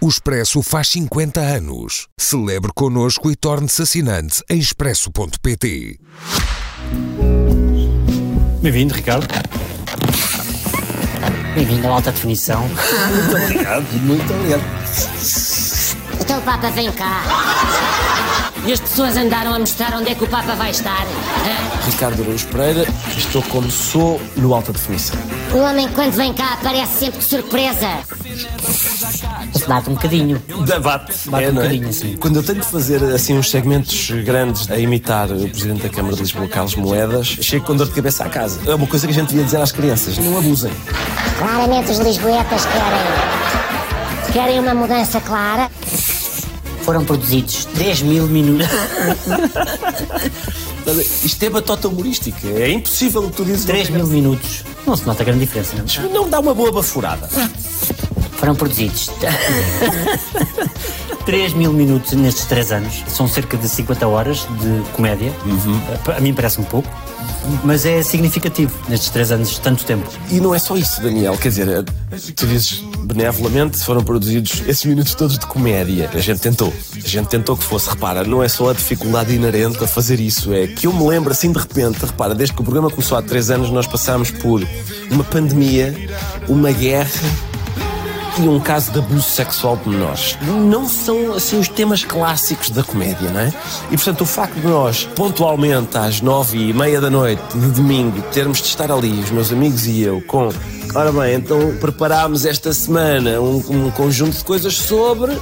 O Expresso faz 50 anos. Celebre connosco e torne-se assinante em expresso.pt. Bem-vindo, Ricardo. Bem-vindo à alta definição. Muito obrigado, muito obrigado. Então Papa vem cá. E as pessoas andaram a mostrar onde é que o Papa vai estar. hã? Ricardo Araújo Pereira, estou como sou no alta definição. O homem, quando vem cá, aparece sempre de surpresa. Isso bate um bocadinho. Debate. Bate um não é? bocadinho, assim. Quando eu tenho de fazer assim uns segmentos grandes a imitar o Presidente da Câmara de Lisboa, Carlos Moedas, chego com dor de cabeça à casa. É uma coisa que a gente devia dizer às crianças. Não abusem. Claramente os lisboetas querem. Querem uma mudança clara. Foram produzidos 3 mil minutos. Isto é batota humorística. É impossível o que tu dizes. 3 mil minutos. Não se nota grande diferença, não? Não dá uma boa baforada. Foram produzidos 3 mil minutos nestes 3 anos. São cerca de 50 horas de comédia. A mim parece-me pouco. Mas é significativo nestes 3 anos, de tanto tempo. E não é só isso, Daniel. Quer dizer, tu dizes benevolamente foram produzidos esses minutos todos de comédia. A gente tentou. A gente tentou que fosse. Repara, não é só a dificuldade inerente a fazer isso. É que eu me lembro assim de repente. Repara, desde que o programa começou há três anos, nós passámos por uma pandemia, uma guerra e um caso de abuso sexual de menores. Não são, assim, os temas clássicos da comédia, não é? E, portanto, o facto de nós, pontualmente, às nove e meia da noite de domingo, termos de estar ali, os meus amigos e eu, com... Ora bem, então preparámos esta semana um, um conjunto de coisas sobre...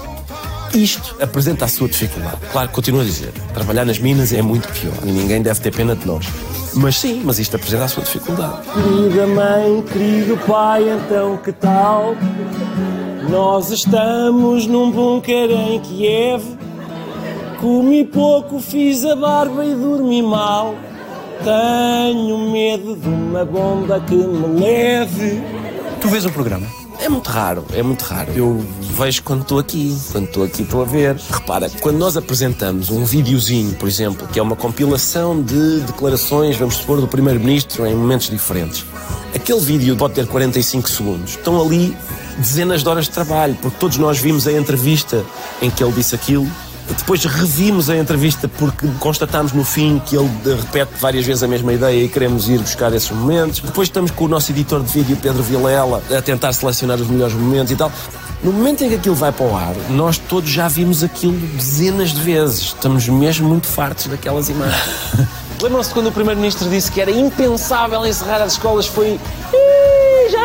Isto apresenta a sua dificuldade. Claro, continuo a dizer, trabalhar nas minas é muito pior e ninguém deve ter pena de nós. Mas sim, mas isto apresenta a sua dificuldade. Querida mãe, querido pai, então que tal? Nós estamos num bunker em Kiev. Comi pouco, fiz a barba e dormi mal. Tenho medo de uma bomba que me leve. Tu vês o programa? É muito raro, é muito raro. Eu vejo quando estou aqui, quando estou aqui estou a ver. Repara, quando nós apresentamos um videozinho, por exemplo, que é uma compilação de declarações, vamos supor, do Primeiro-Ministro em momentos diferentes. Aquele vídeo pode ter 45 segundos. Estão ali dezenas de horas de trabalho, porque todos nós vimos a entrevista em que ele disse aquilo. Depois revimos a entrevista porque constatámos no fim que ele repete várias vezes a mesma ideia e queremos ir buscar esses momentos. Depois estamos com o nosso editor de vídeo, Pedro Vilela, a tentar selecionar os melhores momentos e tal. No momento em que aquilo vai para o ar, nós todos já vimos aquilo dezenas de vezes. Estamos mesmo muito fartos daquelas imagens. Lembram-se quando o Primeiro-Ministro disse que era impensável encerrar as escolas? Foi. Já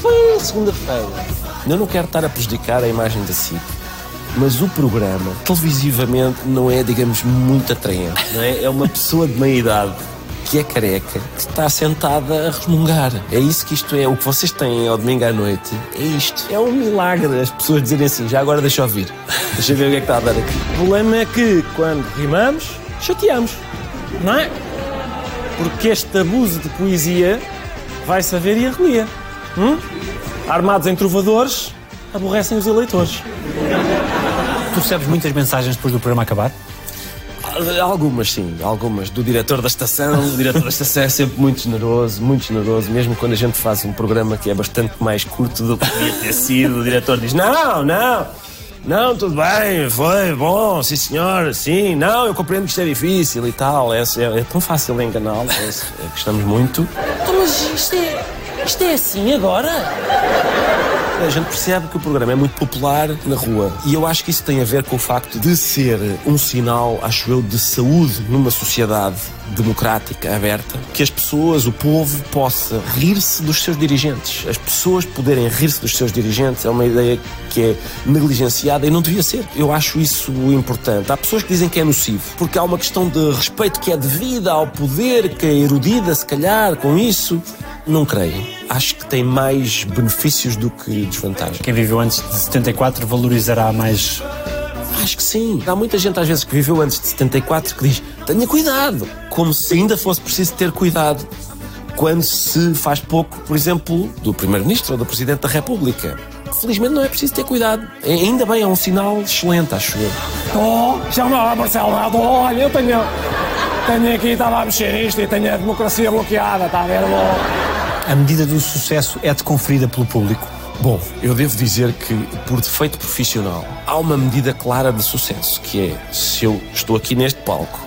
foi segunda-feira. Eu não quero estar a prejudicar a imagem da SIC, mas o programa, televisivamente, não é, digamos, muito atraente. Não é? é uma pessoa de meia idade que é careca, que está sentada a resmungar. É isso que isto é. O que vocês têm ao domingo à noite é isto. É um milagre as pessoas dizerem assim, já agora deixa eu ouvir. Deixa eu ver o que é que está a dar aqui. O problema é que quando rimamos, chateamos. Não é? Porque este abuso de poesia vai saber e arrelia. Hum? Armados em trovadores, aborrecem os eleitores. Tu recebes muitas mensagens depois do programa acabar? Algumas, sim, algumas. Do diretor da estação. O diretor da estação é sempre muito generoso, muito generoso. Mesmo quando a gente faz um programa que é bastante mais curto do que devia ter sido, o diretor diz: Não, não, não, tudo bem, foi bom, sim senhor, sim, não, eu compreendo que isto é difícil e tal. É, é, é tão fácil enganá-lo, é, é, gostamos muito. Então, mas isto é, isto é assim agora? A gente percebe que o programa é muito popular na rua. E eu acho que isso tem a ver com o facto de ser um sinal, acho eu, de saúde numa sociedade democrática, aberta, que as pessoas, o povo, possa rir-se dos seus dirigentes. As pessoas poderem rir-se dos seus dirigentes é uma ideia que é negligenciada e não devia ser. Eu acho isso importante. Há pessoas que dizem que é nocivo, porque há uma questão de respeito que é devida ao poder, que é erudida, se calhar, com isso. Não creio. Acho que tem mais benefícios do que desvantagens. Quem viveu antes de 74 valorizará mais. Acho que sim. Há muita gente, às vezes, que viveu antes de 74 que diz: tenha cuidado. Como se ainda fosse preciso ter cuidado quando se faz pouco, por exemplo, do Primeiro-Ministro ou do Presidente da República. Felizmente não é preciso ter cuidado. É- Ainda bem, é um sinal excelente, acho eu. Oh, chama lá, Marcelo, Nado. olha, eu tenho, tenho aqui, estava a mexer isto e tenho a democracia bloqueada, está a ver? Bom. A medida do sucesso é-te conferida pelo público. Bom, eu devo dizer que, por defeito profissional, há uma medida clara de sucesso, que é, se eu estou aqui neste palco,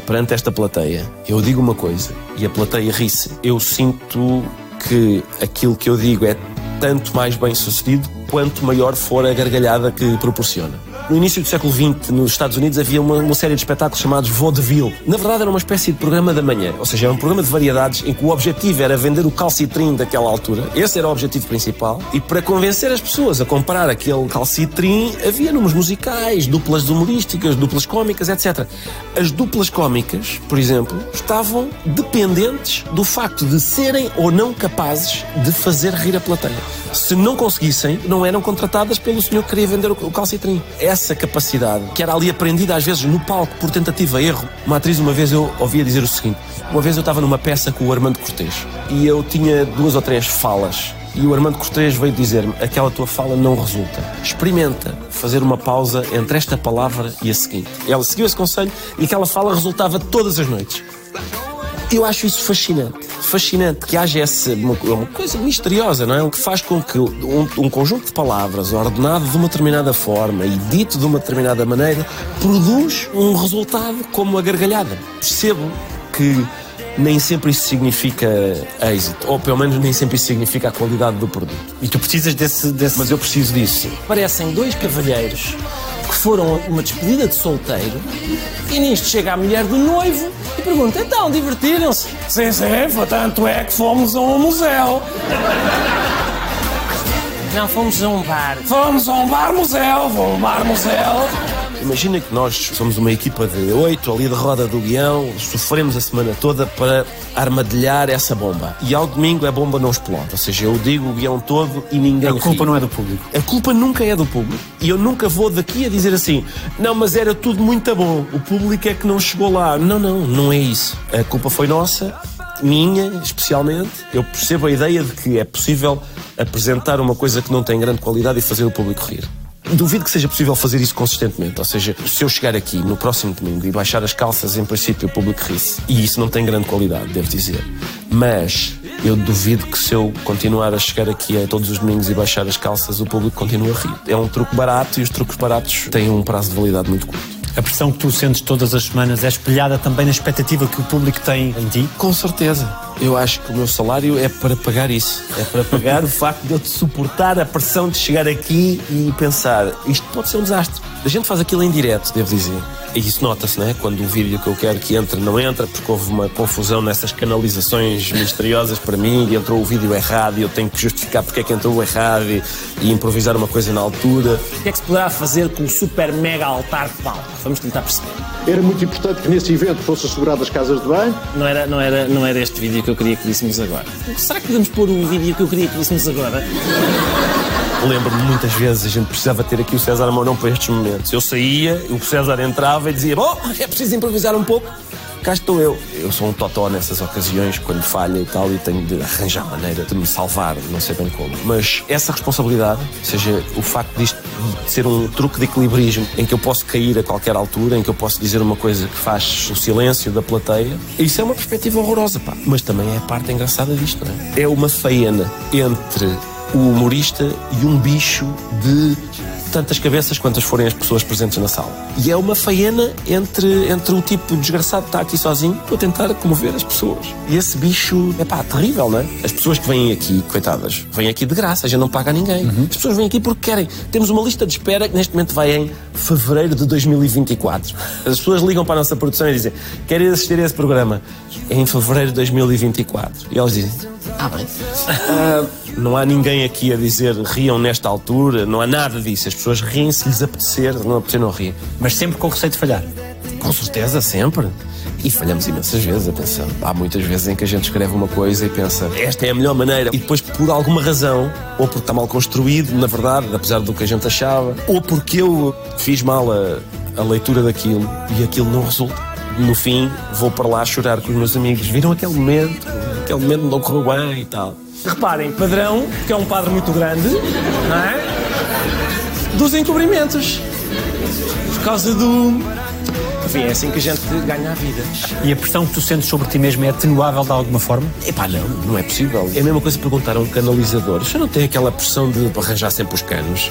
perante esta plateia, eu digo uma coisa e a plateia ri-se, eu sinto que aquilo que eu digo é tanto mais bem sucedido quanto maior for a gargalhada que proporciona. No início do século XX, nos Estados Unidos, havia uma, uma, série de espetáculos chamados vaudeville. Na verdade, era uma espécie de programa da manhã, ou seja, era um programa de variedades em que o objetivo era vender o calcitrim daquela altura. Esse era o objetivo principal. E para convencer as pessoas a comprar aquele calcitrim, havia números musicais, duplas humorísticas, duplas cómicas, etc. As duplas cómicas, por exemplo, estavam dependentes do facto de serem ou não capazes de fazer rir a plateia. Se não conseguissem, não eram contratadas pelo senhor que queria vender o calcitrim. Essa capacidade, que era ali aprendida às vezes no palco por tentativa erro. Uma atriz, uma vez eu ouvia dizer o seguinte: uma vez eu estava numa peça com o Armando Cortês e eu tinha duas ou três falas e o Armando Cortês veio dizer-me: aquela tua fala não resulta. Experimenta fazer uma pausa entre esta palavra e a seguinte. Ela seguiu esse conselho e aquela fala resultava todas as noites. Eu acho isso fascinante. Fascinante que haja essa uma, uma coisa misteriosa, não é? O que faz com que um, um, conjunto de palavras ordenado de uma determinada forma e dito de uma determinada maneira produz um resultado como a gargalhada. Percebo que nem sempre isso significa êxito, ou pelo menos nem sempre isso significa a qualidade do produto. E tu precisas desse. desse... Mas eu preciso disso. Parecem dois cavalheiros que foram uma despedida de solteiro e nisto chega a mulher do noivo e pergunta: então, divertiram-se? Sim, sim, tanto é que fomos a um museu. Não, fomos a um bar. Fomos a um bar-museu, a um bar-museu. Imagina que nós somos uma equipa de oito ali de roda do guião, sofremos a semana toda para armadilhar essa bomba. E ao domingo a bomba não explode. Ou seja, eu digo o guião todo e ninguém. A culpa ri. não é do público. A culpa nunca é do público. E eu nunca vou daqui a dizer assim: não, mas era tudo muito bom. O público é que não chegou lá. Não, não, não é isso. A culpa foi nossa minha, especialmente, eu percebo a ideia de que é possível apresentar uma coisa que não tem grande qualidade e fazer o público rir. Duvido que seja possível fazer isso consistentemente. Ou seja, se eu chegar aqui no próximo domingo e baixar as calças, em princípio o público ri-se. E isso não tem grande qualidade, devo dizer. Mas eu duvido que se eu continuar a chegar aqui a todos os domingos e baixar as calças, o público continue a rir. É um truque barato e os truques baratos têm um prazo de validade muito curto. A pressão que tu sentes todas as semanas é espelhada também na expectativa que o público tem em ti? Com certeza. Eu acho que o meu salário é para pagar isso. É para pagar o facto de eu te suportar a pressão de chegar aqui e pensar isto pode ser um desastre. A gente faz aquilo em direto, devo dizer. E isso nota-se, não é? Quando o vídeo que eu quero que entre não entra, porque houve uma confusão nessas canalizações misteriosas para mim, e entrou o vídeo errado e eu tenho que justificar porque é que entrou errado e, e improvisar uma coisa na altura. O que é que se poderá fazer com o super mega altar de palco? Vamos tentar perceber. Era muito importante que nesse evento fosse assegurado as casas de banho. Não era, não, era, não era este vídeo que eu queria que víssemos agora. Será que podemos pôr o vídeo que eu queria que víssemos agora? Lembro-me muitas vezes a gente precisava ter aqui o César Mourão para estes momentos. Eu saía, o César entrava e dizia: Bom, é preciso improvisar um pouco. Cá estou eu. Eu sou um totó nessas ocasiões, quando falha e tal, e tenho de arranjar maneira de me salvar, não sei bem como. Mas essa responsabilidade, ou seja, o facto disto de ser um truque de equilibrismo em que eu posso cair a qualquer altura, em que eu posso dizer uma coisa que faz o silêncio da plateia, isso é uma perspectiva horrorosa, pá. Mas também é a parte engraçada disto, não é? É uma faena entre o humorista e um bicho de tantas cabeças quantas forem as pessoas presentes na sala. E é uma faena entre, entre o tipo desgraçado que está aqui sozinho a tentar comover as pessoas. E esse bicho é pá, terrível, não é? As pessoas que vêm aqui, coitadas, vêm aqui de graça, a gente não paga a ninguém. Uhum. As pessoas vêm aqui porque querem. Temos uma lista de espera que neste momento vai em fevereiro de 2024. As pessoas ligam para a nossa produção e dizem: Querem assistir a esse programa? É em fevereiro de 2024. E elas dizem: Ah, bem. Uh, não há ninguém aqui a dizer riam nesta altura, não há nada disso. As pessoas riem se lhes apetecer, não apetecer, não riem. Mas sempre com o receio de falhar. Com certeza, sempre. E falhamos imensas vezes, atenção. Há muitas vezes em que a gente escreve uma coisa e pensa, esta é a melhor maneira. E depois, por alguma razão, ou porque está mal construído, na verdade, apesar do que a gente achava, ou porque eu fiz mal a, a leitura daquilo e aquilo não resulta. No fim, vou para lá chorar com os meus amigos. Viram aquele momento? Aquele momento não correu bem e tal. Reparem, padrão, que é um padre muito grande, não é? Dos encobrimentos. Por causa do vem. É assim que a gente ganha a vida. E a pressão que tu sentes sobre ti mesmo é atenuável de alguma forma? Epá, não, não é possível. É a mesma coisa perguntar a um canalizador. Já não tem aquela pressão de arranjar sempre os canos?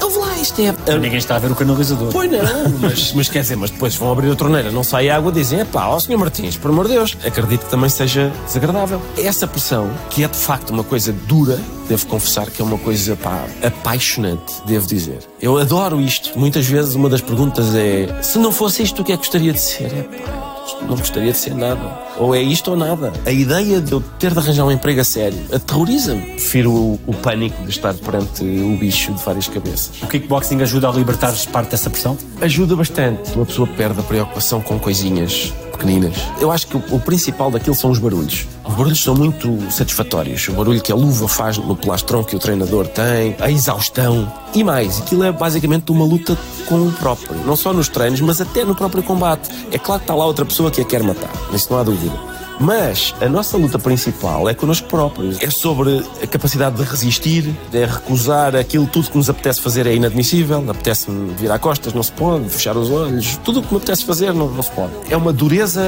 Ouve lá, isto é... Ninguém está a ver o canalizador. Pois não, mas, mas quer dizer, mas depois vão abrir a torneira, não sai água, dizem, pá, ó senhor Martins, por amor de Deus, acredito que também seja desagradável. Essa pressão, que é de facto uma coisa dura, devo confessar que é uma coisa, pá, apaixonante, devo dizer. Eu adoro isto. Muitas vezes uma das perguntas é, se não fosse isto, o que é que gostaria de ser? É pá, não gostaria de ser nada. Ou é isto ou nada. A ideia de eu ter de arranjar um emprego a sério aterroriza-me. Prefiro o, o pânico de estar perante o bicho de várias cabeças. O kickboxing ajuda a libertar-se parte dessa pressão? Ajuda bastante. Uma pessoa perde a preocupação com coisinhas pequeninas. Eu acho que o, principal daquilo são os barulhos. Os barulhos são muito satisfatórios. O barulho que a luva faz no plastrão que o treinador tem, a exaustão e mais. Aquilo é basicamente uma luta com o próprio. Não só nos treinos, mas até no próprio combate. É claro que está lá outra pessoa que a quer matar. Isso não há dúvida. Mas a nossa luta principal é connosco próprios. É sobre a capacidade de resistir, é recusar aquilo tudo que nos apetece fazer é inadmissível. Apetece-me virar costas, não se pode, fechar os olhos. Tudo o que me apetece fazer não, não se pode. É uma dureza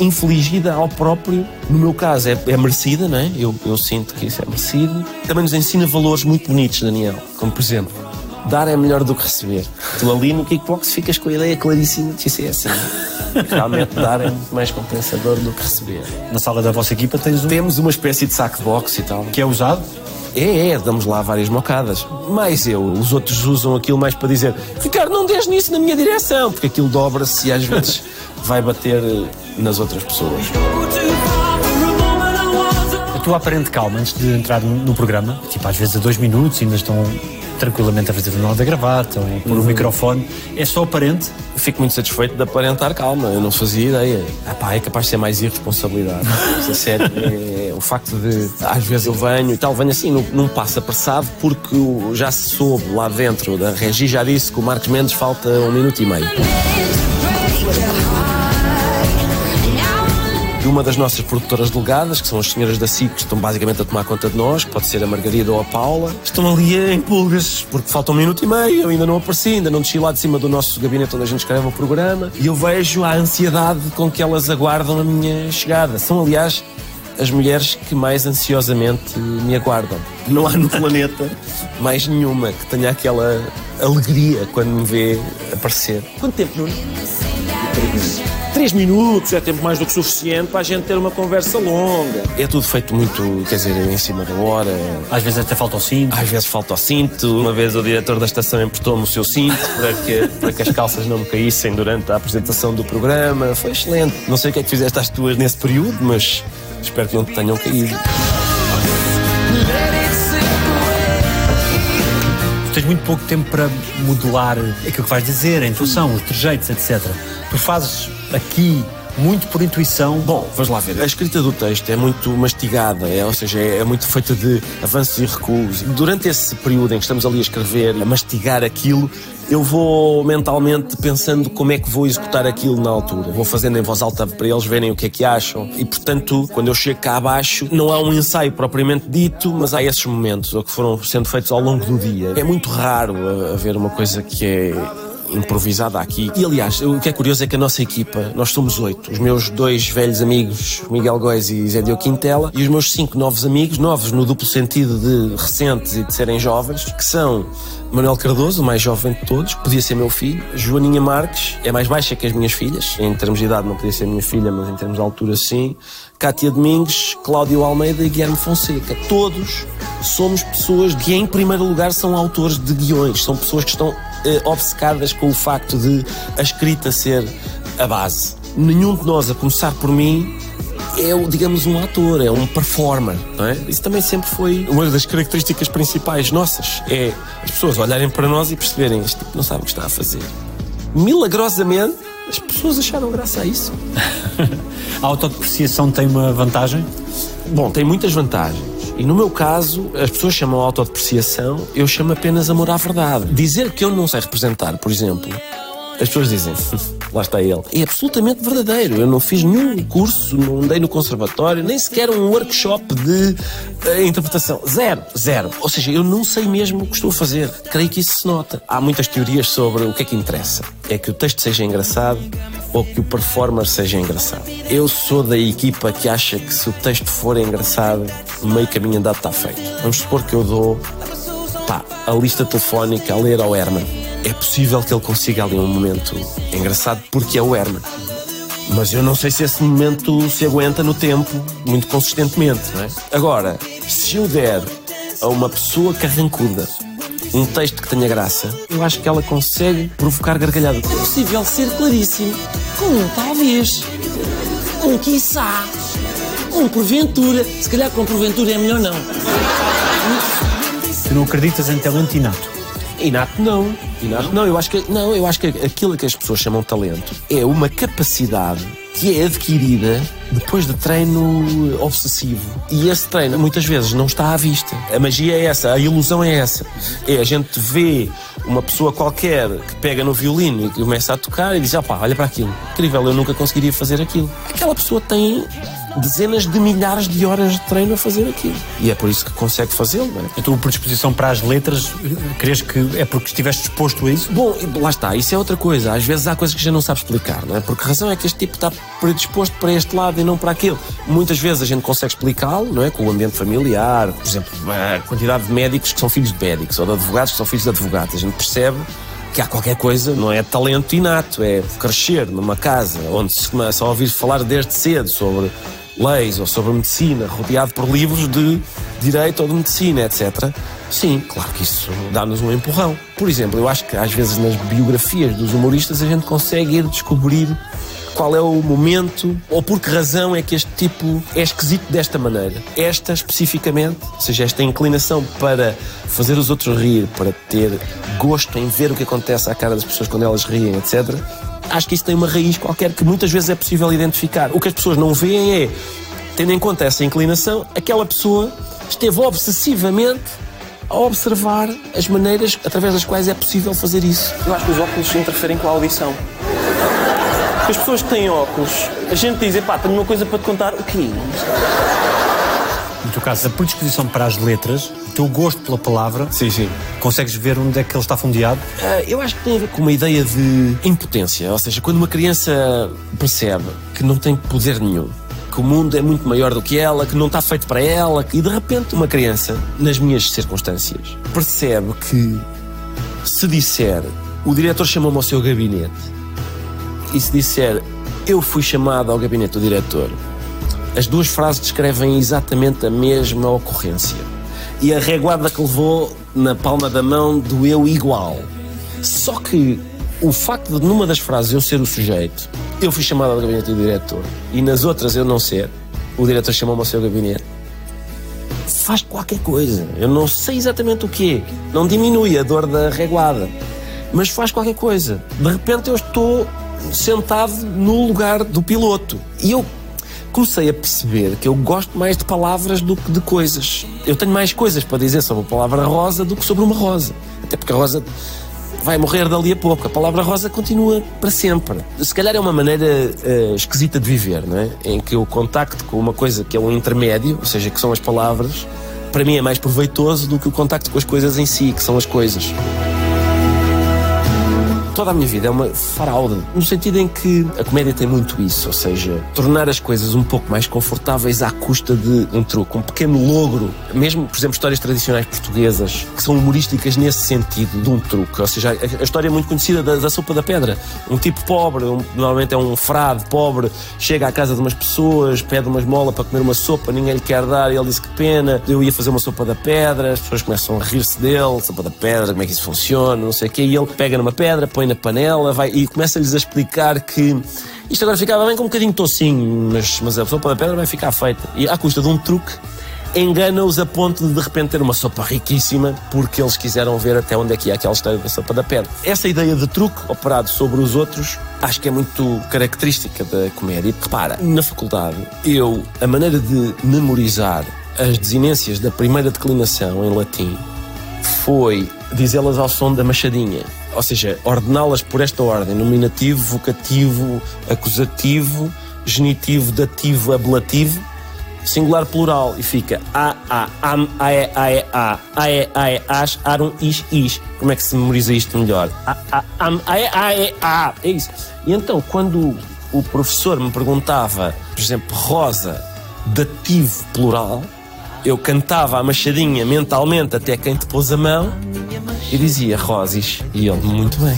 infligida ao próprio. No meu caso, é, é merecida, não é? Eu, eu sinto que isso é merecido. Também nos ensina valores muito bonitos, Daniel. Como, por exemplo, dar é melhor do que receber. Tu ali no kickbox ficas com a ideia claríssima de que é assim. Realmente dar é muito mais compensador do que receber. Na sala da vossa equipa tens um... Temos uma espécie de saco de boxe e tal. Que é usado? É, é, damos lá várias mocadas. Mas eu, os outros usam aquilo mais para dizer Ricardo, não des nisso na minha direção, porque aquilo dobra-se e às vezes vai bater nas outras pessoas. A tua aparente calma antes de entrar no programa, tipo às vezes a dois minutos ainda estão tranquilamente a fazer o nó da gravata ou pôr uhum. o microfone. É só aparente? Fico muito satisfeito de aparentar calma. Eu não fazia ideia. Ah, pá, é capaz de ser mais irresponsabilidade. É sério. É, é, o facto de, às vezes eu venho e tal, venho assim num, num passo apressado porque já se soube lá dentro da Regi, já disse que o Marcos Mendes falta um minuto e meio. De uma das nossas produtoras delegadas, que são as senhoras da SIC, que estão basicamente a tomar conta de nós, que pode ser a Margarida ou a Paula, estão ali em pulgas, porque falta um minuto e meio, eu ainda não apareci, ainda não desci lá de cima do nosso gabinete onde a gente escreve o programa, e eu vejo a ansiedade com que elas aguardam a minha chegada. São, aliás, as mulheres que mais ansiosamente me aguardam. Não há no planeta mais nenhuma que tenha aquela alegria quando me vê aparecer. Quanto tempo, Nuno? Três minutos é tempo mais do que suficiente para a gente ter uma conversa longa. É tudo feito muito, quer dizer, em cima da hora. Às vezes até falta o cinto. Às vezes falta o cinto. Uma vez o diretor da estação emprestou-me o seu cinto para que, para que as calças não me caíssem durante a apresentação do programa. Foi excelente. Não sei o que é que fizeste às tuas nesse período, mas espero que não te tenham caído. tens muito pouco tempo para modular aquilo que vais dizer, a intuição, os trejeitos, etc. Tu fazes aqui muito por intuição. Bom, vamos lá ver. A escrita do texto é muito mastigada, é, ou seja, é, é, muito feita de avanços e recuos. Durante esse período em que estamos ali a escrever, a mastigar aquilo, eu vou mentalmente pensando como é que vou executar aquilo na altura. Vou fazendo em voz alta para eles verem o que é que acham. E, portanto, quando eu chego cá abaixo, não há um ensaio propriamente dito, mas há esses momentos que foram sendo feitos ao longo do dia. É muito raro haver uma coisa que é improvisada aqui. E aliás, o que é curioso é que a nossa equipa, nós somos oito. Os meus dois velhos amigos, Miguel Góes e Zé Diogo Quintela, e os meus cinco novos amigos, novos no duplo sentido de recentes e de serem jovens, que são Manuel Cardoso, o mais jovem de todos, podia ser meu filho. Joaninha Marques, é mais baixa que as minhas filhas. Em termos de idade não podia ser minha filha, mas em termos de altura sim. Cátia Domingues, Cláudio Almeida e Guilherme Fonseca. Todos somos pessoas que, em primeiro lugar, são autores de guiões. São pessoas que estão obcecadas com o facto de a escrita ser a base. Nenhum de nós, a começar por mim, é, digamos, um ator, é um performer, não é? Isso também sempre foi uma das características principais nossas. É as pessoas olharem para nós e perceberem este tipo não sabe o que está a fazer. Milagrosamente, as pessoas acharam graça a isso. a autodepreciação tem uma vantagem? Bom, tem muitas vantagens. E no meu caso, as pessoas chamam autodepreciação, eu chamo apenas amor à verdade. Dizer que eu não sei representar, por exemplo, As pessoas dizem, lá está ele. É absolutamente verdadeiro. Eu não fiz nenhum curso, não andei no conservatório, nem sequer um workshop de uh, interpretação. Zero, zero. Ou seja, eu não sei mesmo o que estou a fazer. Creio que isso se nota. Há muitas teorias sobre o que é que interessa. É que o texto seja engraçado ou que o performer seja engraçado. Eu sou da equipa que acha que se o texto for engraçado, meio caminho andado está feito. Vamos supor que eu dou pá, a lista telefónica a ler ao Herman. É possível que ele consiga ali um momento engraçado porque é o Herman. Mas eu não sei se esse momento se aguenta no tempo muito consistentemente, não é? Agora, se eu der a uma pessoa carrancuda um texto que tenha graça, eu acho que ela consegue provocar gargalhada. É possível ser claríssimo com um talvez, um quiçá, um porventura. Se calhar com porventura é melhor não. Não acreditas em talento inato? Inato não. Inato não. Eu acho que, não, eu acho que aquilo que as pessoas chamam talento é uma capacidade que é adquirida depois de treino obsessivo. E esse treino muitas vezes não está à vista. A magia é essa, a ilusão é essa. É a gente vê uma pessoa qualquer que pega no violino e começa a tocar e diz: opá, olha para aquilo. Incrível, eu nunca conseguiria fazer aquilo. Aquela pessoa tem dezenas de milhares de horas de treino a fazer aquilo. E é por isso que consegue fazê-lo. É? A tua predisposição para as letras, crees que é porque estiveste disposto a isso? Bom, lá está, isso é outra coisa. Às vezes há coisas que já não sabe explicar, não é? Porque a razão é que este tipo está predisposto para este lado e não para aquele. Muitas vezes a gente consegue explicá-lo, não é? Com o ambiente familiar, por exemplo, a quantidade de médicos que são filhos de médicos ou de advogados que são filhos de advogados. A gente percebe que há qualquer coisa, não é talento inato, é crescer numa casa onde se começa a ouvir falar desde cedo sobre leis ou sobre medicina, rodeado por livros de direito ou de medicina, etc. Sim, claro que isso dá-nos um empurrão. Por exemplo, eu acho que às vezes nas biografias dos humoristas a gente consegue ir descobrir qual é o momento ou por que razão é que este tipo é esquisito desta maneira. Esta especificamente, ou seja, esta inclinação para fazer os outros rir, para ter gosto em ver o que acontece à cara das pessoas quando elas riem, etc acho que isso tem uma raiz qualquer que muitas vezes é possível identificar. O que as pessoas não veem é, tendo em conta essa inclinação, aquela pessoa esteve obsessivamente a observar as maneiras através das quais é possível fazer isso. Eu acho que os óculos interferem com a audição. As pessoas que têm óculos, a gente diz, pá, tenho uma coisa para te contar. O quê? No teu caso, a predisposição para as letras, o teu gosto pela palavra, sim, sim. consegues ver onde é que ele está fundeado? Uh, eu acho que tem a ver com uma ideia de impotência. Ou seja, quando uma criança percebe que não tem poder nenhum, que o mundo é muito maior do que ela, que não está feito para ela, e de repente uma criança, nas minhas circunstâncias, percebe que se disser o diretor chamou-me ao seu gabinete e se disser eu fui chamado ao gabinete do diretor as duas frases descrevem exatamente a mesma ocorrência. E a reguada que levou na palma da mão doeu igual. Só que o facto de numa das frases eu ser o sujeito, eu fui chamado ao gabinete do diretor, e nas outras eu não ser, o diretor chamou-me ao seu gabinete, faz qualquer coisa. Eu não sei exatamente o quê. Não diminui a dor da reguada, mas faz qualquer coisa. De repente eu estou sentado no lugar do piloto. E eu comecei a perceber que eu gosto mais de palavras do que de coisas. Eu tenho mais coisas para dizer sobre a palavra rosa do que sobre uma rosa. Até porque a rosa vai morrer dali a pouco. A palavra rosa continua para sempre. Se calhar é uma maneira uh, esquisita de viver, não é? Em que o contacto com uma coisa que é um intermédio, ou seja, que são as palavras, para mim é mais proveitoso do que o contacto com as coisas em si, que são as coisas toda a minha vida é uma fraude, no sentido em que a comédia tem muito isso, ou seja, tornar as coisas um pouco mais confortáveis à custa de um truque, um pequeno logro. Mesmo, por exemplo, histórias tradicionais portuguesas que são humorísticas nesse sentido de um truque, ou seja, a, a história é muito conhecida da, da, sopa da pedra. Um tipo pobre, um, normalmente é um frade pobre, chega à casa de umas pessoas, pede uma esmola para comer uma sopa, ninguém lhe quer dar, e ele diz que pena, eu ia fazer uma sopa da pedra, as pessoas começam a rir-se dele, sopa da pedra, como é que isso funciona, não sei o quê, e ele pega numa pedra, põe põe na panela vai, e começa-lhes a explicar que isto agora ficava bem com um bocadinho tocinho, mas, mas a sopa da pedra vai ficar feita. E à custa de um truque, engana-os a ponto de de repente ter uma sopa riquíssima porque eles quiseram ver até onde é que ia aquela história da sopa da pedra. Essa ideia de truque operado sobre os outros acho que é muito característica da comédia. Repara, na faculdade, eu, a maneira de memorizar as desinências da primeira declinação em latim foi diz elas ao som da machadinha. Ou seja, ordená-las por esta ordem: nominativo, vocativo, acusativo, genitivo, dativo, ablativo, singular plural. E fica a, a, am, a, e, a, a, a, e, a, e, as, arum, is, is. Como é que se memoriza isto melhor? A, a, am, a, a, e, a. É isso. E então, quando o professor me perguntava, por exemplo, rosa, dativo plural, eu cantava a machadinha mentalmente até quem te pôs a mão e dizia Rosis. E ele, muito bem.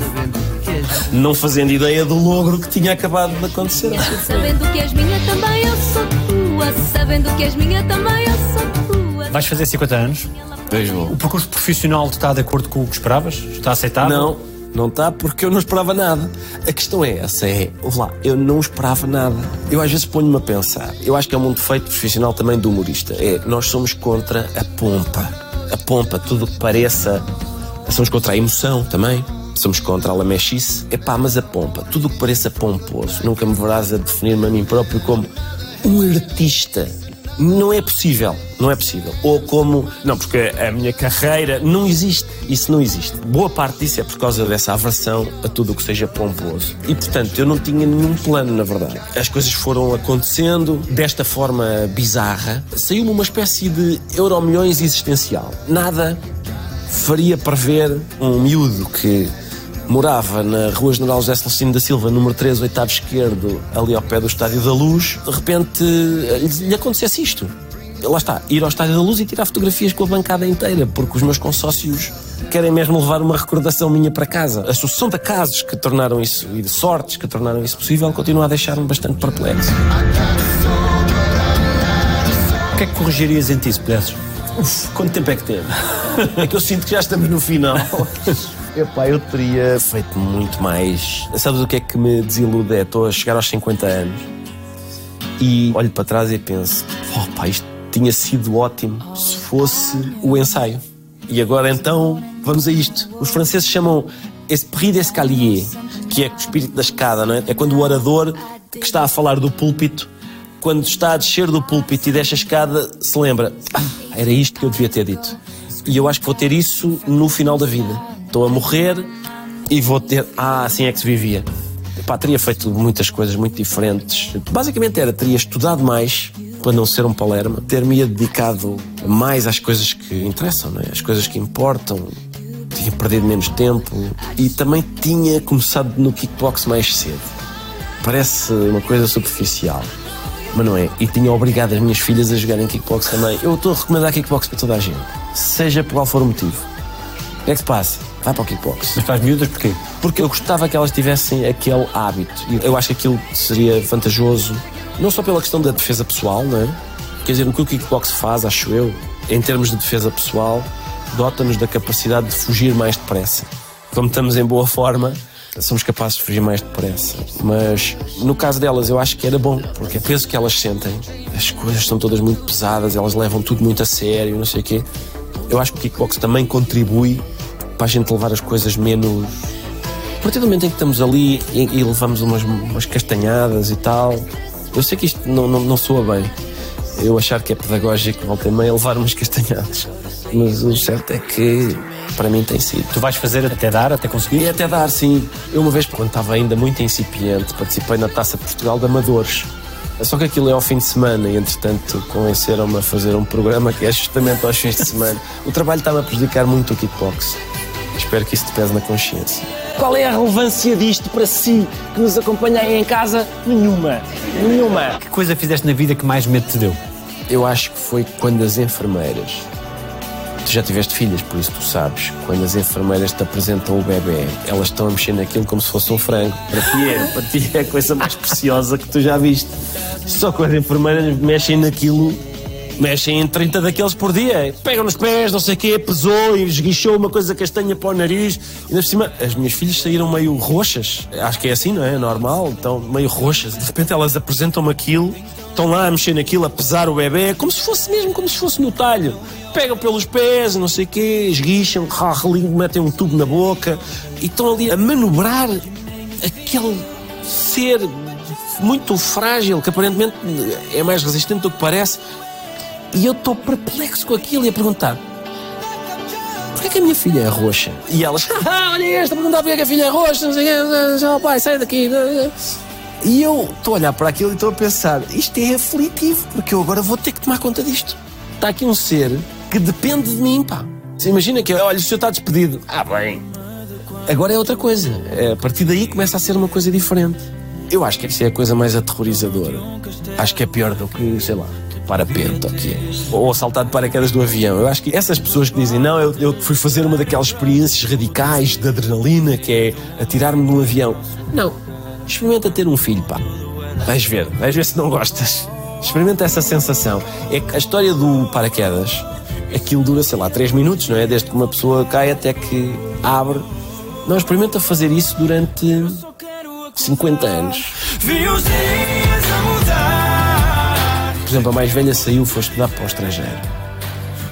Não fazendo ideia do logro que tinha acabado de acontecer. Sabendo que és minha também eu sou tua. Sabendo que és minha também eu sou tua. Vais fazer 50 anos? Vejo. O percurso profissional está de acordo com o que esperavas? Está aceitável? Não. Não está porque eu não esperava nada. A questão é essa, é, lá, eu não esperava nada. Eu às vezes ponho-me a pensar, eu acho que é um defeito profissional também do humorista, é, nós somos contra a pompa. A pompa, tudo o que pareça, somos contra a emoção também, somos contra a lamechice. É pá, mas a pompa, tudo o que pareça pomposo, nunca me verás a definir-me a mim próprio como um artista não é possível, não é possível. Ou como, não, porque a minha carreira não existe. Isso não existe. Boa parte disso é por causa dessa aversão a tudo o que seja pomposo. E portanto, eu não tinha nenhum plano, na verdade. As coisas foram acontecendo desta forma bizarra. Saiu-me uma espécie de euromilhões existencial. Nada faria prever um miúdo que morava na Rua General José Celestino da Silva, número 3, oitavo esquerdo, ali ao pé do Estádio da Luz, de repente lhe acontecesse isto. Lá está, ir ao Estádio da Luz e tirar fotografias com a bancada inteira, porque os meus consócios querem mesmo levar uma recordação minha para casa. A sucessão de casos que tornaram isso, e de sortes que tornaram isso possível, continua a deixar-me bastante perplexo. O que é que corrigirias em ti, se pudesses? Uf, quanto tempo é que teve? é que eu sinto que já estamos no final. Epá, eu teria feito muito mais. Sabes o que é que me desilude? É, estou a chegar aos 50 anos e olho para trás e penso: oh, isto tinha sido ótimo se fosse o ensaio. E agora então, vamos a isto. Os franceses chamam esprit d'escalier, que é o espírito da escada, não é? É quando o orador que está a falar do púlpito, quando está a descer do púlpito e deixa a escada, se lembra: ah, era isto que eu devia ter dito. E eu acho que vou ter isso no final da vida estou a morrer e vou ter. Ah, assim é que se vivia. Pá, teria feito muitas coisas muito diferentes. Basicamente era, teria estudado mais para não ser um palerma, ter-me dedicado mais às coisas que interessam, não é? às coisas que importam. Tinha perdido menos tempo e também tinha começado no kickbox mais cedo. Parece uma coisa superficial, mas não é. E tinha obrigado as minhas filhas a jogarem kickbox também. Eu estou a recomendar kickbox para toda a gente, seja por qual for o motivo. O que é que se passa? Vai para o kickbox. Mas para as miúdas porquê? Porque eu gostava que elas tivessem aquele hábito. Eu acho que aquilo seria vantajoso, não só pela questão da defesa pessoal, não é? Quer dizer, o que o kickbox faz, acho eu, em termos de defesa pessoal, dota-nos da capacidade de fugir mais depressa. Como estamos em boa forma, somos capazes de fugir mais depressa. Mas no caso delas, eu acho que era bom, porque é peso que elas sentem. As coisas são todas muito pesadas, elas levam tudo muito a sério, não sei o quê. Eu acho que o kickbox também contribui para a gente levar as coisas menos. A partir do momento em que estamos ali e, e levamos umas, umas, castanhadas e tal, eu sei que isto não, não, não soa bem. Eu achar que é pedagógico, volta e meia, levar umas castanhadas. Mas o certo é que para mim tem sido. Tu vais fazer até dar, até conseguir? É até dar, sim. Eu uma vez, quando estava ainda muito incipiente, participei na Taça de Portugal de Amadores. Só que aquilo é ao fim de semana e, entretanto, convenceram-me a fazer um programa que é justamente aos fins de semana. O trabalho estava a prejudicar muito o kickbox. Espero que isso te pese na consciência. Qual é a relevância disto para si, que nos acompanha aí em casa? Nenhuma. Nenhuma. Que coisa fizeste na vida que mais medo te deu? Eu acho que foi quando as enfermeiras. Tu já tiveste filhas, por isso tu sabes. Quando as enfermeiras te apresentam o bebê, elas estão a mexer naquilo como se fosse um frango. Para ti é, para ti é a coisa mais preciosa que tu já viste. Só quando as enfermeiras mexem naquilo mexem em 30 daqueles por dia. Pegam nos pés, não sei o quê, pesou e esguichou uma coisa castanha para o nariz. E na cima, as minhas filhas saíram meio roxas. Acho que é assim, não é? Normal. Então, meio roxas. De repente elas apresentam-me aquilo, estão lá a mexer naquilo, a pesar o bebê, como se fosse mesmo, como se fosse no talho. Pegam pelos pés, não sei o quê, esguicham, metem um tubo na boca e estão ali a manobrar aquele ser muito frágil, que aparentemente é mais resistente do que parece, e eu estou perplexo com aquilo e a perguntar: porquê porquê é que a minha filha é roxa? E elas, ah, olha esta, perguntar porque é que a filha é roxa, não sei o pai, sai daqui. E eu estou a olhar para aquilo e estou a pensar, isto é aflitivo, porque eu agora vou ter que tomar conta disto. Está aqui um ser que depende de mim, pá. Você imagina que, olha, o senhor está despedido. Ah, bem. Agora é outra coisa. É, a partir daí começa a ser uma coisa diferente. Eu acho que isso é a coisa mais aterrorizadora. Acho que é pior do que, sei lá, parapente é. Ou saltar de paraquedas do avião. Eu acho que essas pessoas que dizem, não, eu, eu fui fazer uma daquelas experiências radicais de adrenalina que é atirar-me num avião. Não. Experimenta ter um filho, pá. Vais ver, vais ver se não gostas. Experimenta essa sensação. É que a história do paraquedas, aquilo dura, sei lá, 3 minutos, não é? Desde que uma pessoa cai até que abre. Não, experimenta fazer isso durante 50 anos. Por exemplo, a mais velha saiu, foi estudar para o estrangeiro.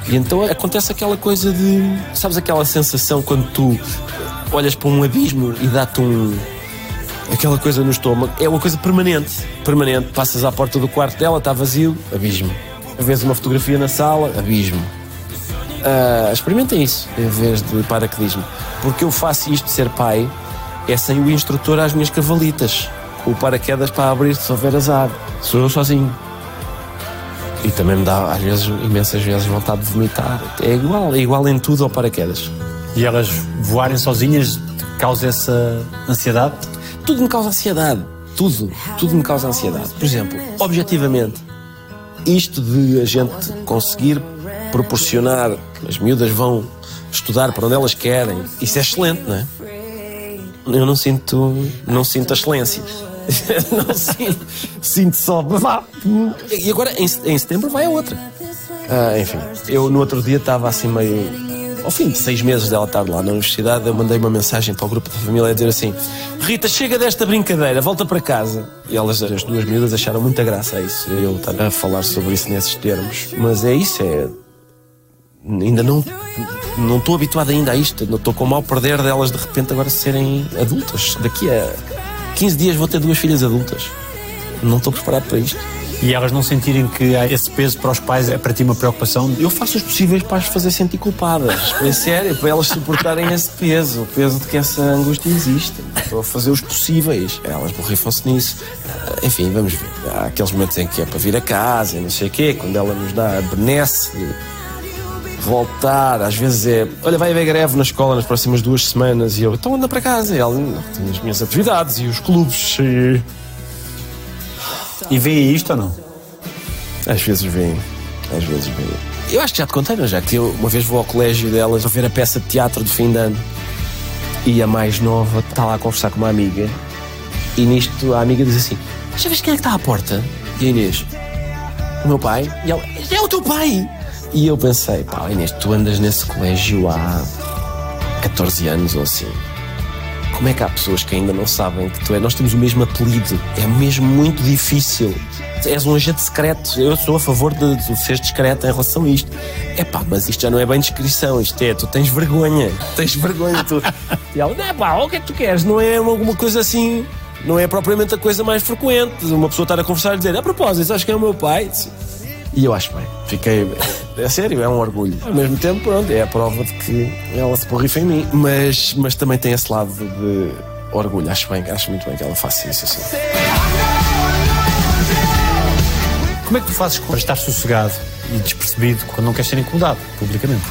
E então acontece aquela coisa de. Sabes aquela sensação quando tu olhas para um abismo e dá-te um. aquela coisa no estômago? É uma coisa permanente. Permanente. Passas à porta do quarto dela, está vazio, abismo. Vês uma fotografia na sala, abismo. Uh, experimentem isso em vez de paraquedismo. Porque eu faço isto de ser pai é sem o instrutor às minhas cavalitas. O paraquedas para abrir se houver azar. Sou eu sozinho. E também me dá, às vezes, imensas vezes, vontade de vomitar. É igual, é igual em tudo ao paraquedas. E elas voarem sozinhas causa essa ansiedade? Tudo me causa ansiedade. Tudo. Tudo me causa ansiedade. Por exemplo, objetivamente, isto de a gente conseguir proporcionar, as miúdas vão estudar para onde elas querem, isso é excelente, não é? eu não sinto, não sinto a excelência. não sinto, sinto só. E agora, em, em setembro, vai a outra. Ah, enfim, eu no outro dia estava assim meio. Ao fim de seis meses dela estar lá na universidade, eu mandei uma mensagem para o grupo da família a dizer assim: Rita, chega desta brincadeira, volta para casa. E elas, as duas miúdas, acharam muita graça a isso. Eu estar a falar sobre isso nesses termos. Mas é isso, é. Ainda não não estou habituado ainda a isto. Não estou com o mal perder delas de repente agora serem adultas. Daqui a 15 dias vou ter duas filhas adultas. Não estou preparado para isto. E elas não sentirem que esse peso para os pais é para ti uma preocupação? Eu faço os possíveis para as fazer sentir culpadas. É sério, para elas suportarem esse peso, o peso de que essa angústia existe. Estou a fazer os possíveis. Elas borrifam-se nisso. Enfim, vamos ver. Há aqueles momentos em que é para vir a casa e não sei o quê, quando ela nos dá a benesse voltar, às vezes é, olha, vai haver greve na escola nas próximas duas semanas e eu, então anda para casa. E ela, tenho as minhas atividades e os clubes. E, e vêem isto ou não? Às vezes vêm, às vezes vêm. Eu acho que já te contei, não já? Que eu uma vez vou ao colégio delas a ver a peça de teatro de fim de ano e a mais nova está lá a conversar com uma amiga e nisto a amiga diz assim: Já vês quem é que está à porta? E a Inês, o meu pai, e ela, é o teu pai! E eu pensei, pá, Inês, tu andas nesse colégio há 14 anos ou assim. Como é que há pessoas que ainda não sabem que tu é? Nós temos o mesmo apelido. É mesmo muito difícil. És um agente secreto. Eu sou a favor de, de ser discreto em relação a isto. É pá, mas isto já não é bem descrição. Isto é, tu tens vergonha. Tens vergonha. Tu... E ela, não pá, o que é que tu queres? Não é alguma coisa assim. Não é propriamente a coisa mais frequente. Uma pessoa estar a conversar e dizer, a propósito, acho que é o meu pai. E eu acho bem. Fiquei. É sério, é um orgulho. Ao mesmo tempo, pronto, é a prova de que ela se porrifa em mim. Mas, mas também tem esse lado de orgulho. Acho bem, acho muito bem que ela faça isso assim. Como é que tu fazes para estar sossegado e despercebido quando não queres ser incomodado publicamente?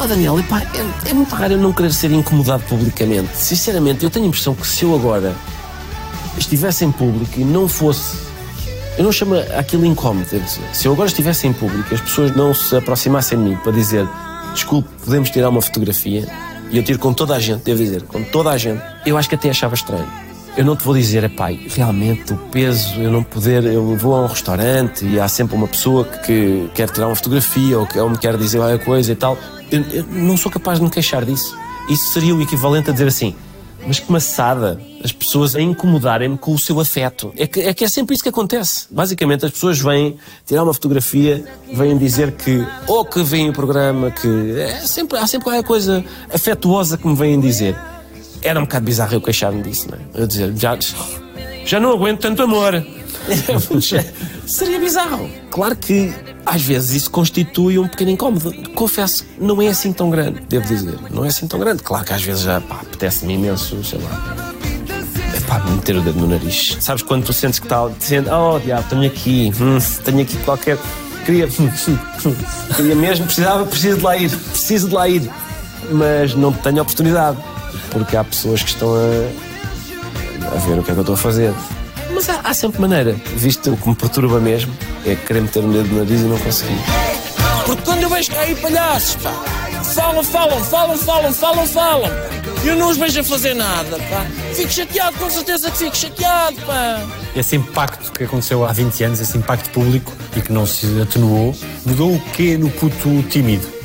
Oh Daniel, epá, é, é muito raro eu não querer ser incomodado publicamente. Sinceramente, eu tenho a impressão que se eu agora estivesse em público e não fosse eu não chamo aquilo incómodo. Se eu agora estivesse em público, as pessoas não se aproximassem de mim para dizer desculpe, podemos tirar uma fotografia, e eu tiro com toda a gente, devo dizer, com toda a gente, eu acho que até achava estranho. Eu não te vou dizer, pai, realmente o peso, eu não poder, eu vou a um restaurante e há sempre uma pessoa que quer tirar uma fotografia ou que ou me quer dizer alguma coisa e tal. Eu, eu não sou capaz de me queixar disso. Isso seria o equivalente a dizer assim: mas que maçada as pessoas a incomodarem-me com o seu afeto. É que, é que é sempre isso que acontece. Basicamente, as pessoas vêm tirar uma fotografia, vêm dizer que, ou que vêm o programa, que é sempre, há sempre qualquer coisa afetuosa que me vêm dizer. Era um bocado bizarro eu queixar-me disso, não é? Eu dizer, já, já não aguento tanto amor. Seria bizarro. Claro que às vezes isso constitui um pequeno incómodo. Confesso, não é assim tão grande, devo dizer. Não é assim tão grande. Claro que às vezes já apetece-me imenso, sei lá. É pá, meter o dedo no nariz. Sabes quando tu sentes que está dizendo, oh diabo, tenho aqui, hum, tenho aqui qualquer. Queria, queria mesmo, precisava, preciso de lá ir, preciso de lá ir. Mas não tenho oportunidade. Porque há pessoas que estão a, a ver o que é que eu estou a fazer. Mas há, há, sempre maneira. Visto o que me perturba mesmo é querer meter o dedo no nariz e não conseguir. Porque quando eu vejo cair palhaços, pá, falam, falam, falam, falam, falam, falam. Eu não os vejo a fazer nada, pá. Fico chateado, com certeza que fico chateado, pá. Esse impacto que aconteceu há 20 anos, esse impacto público e que não se atenuou, mudou o quê no puto tímido?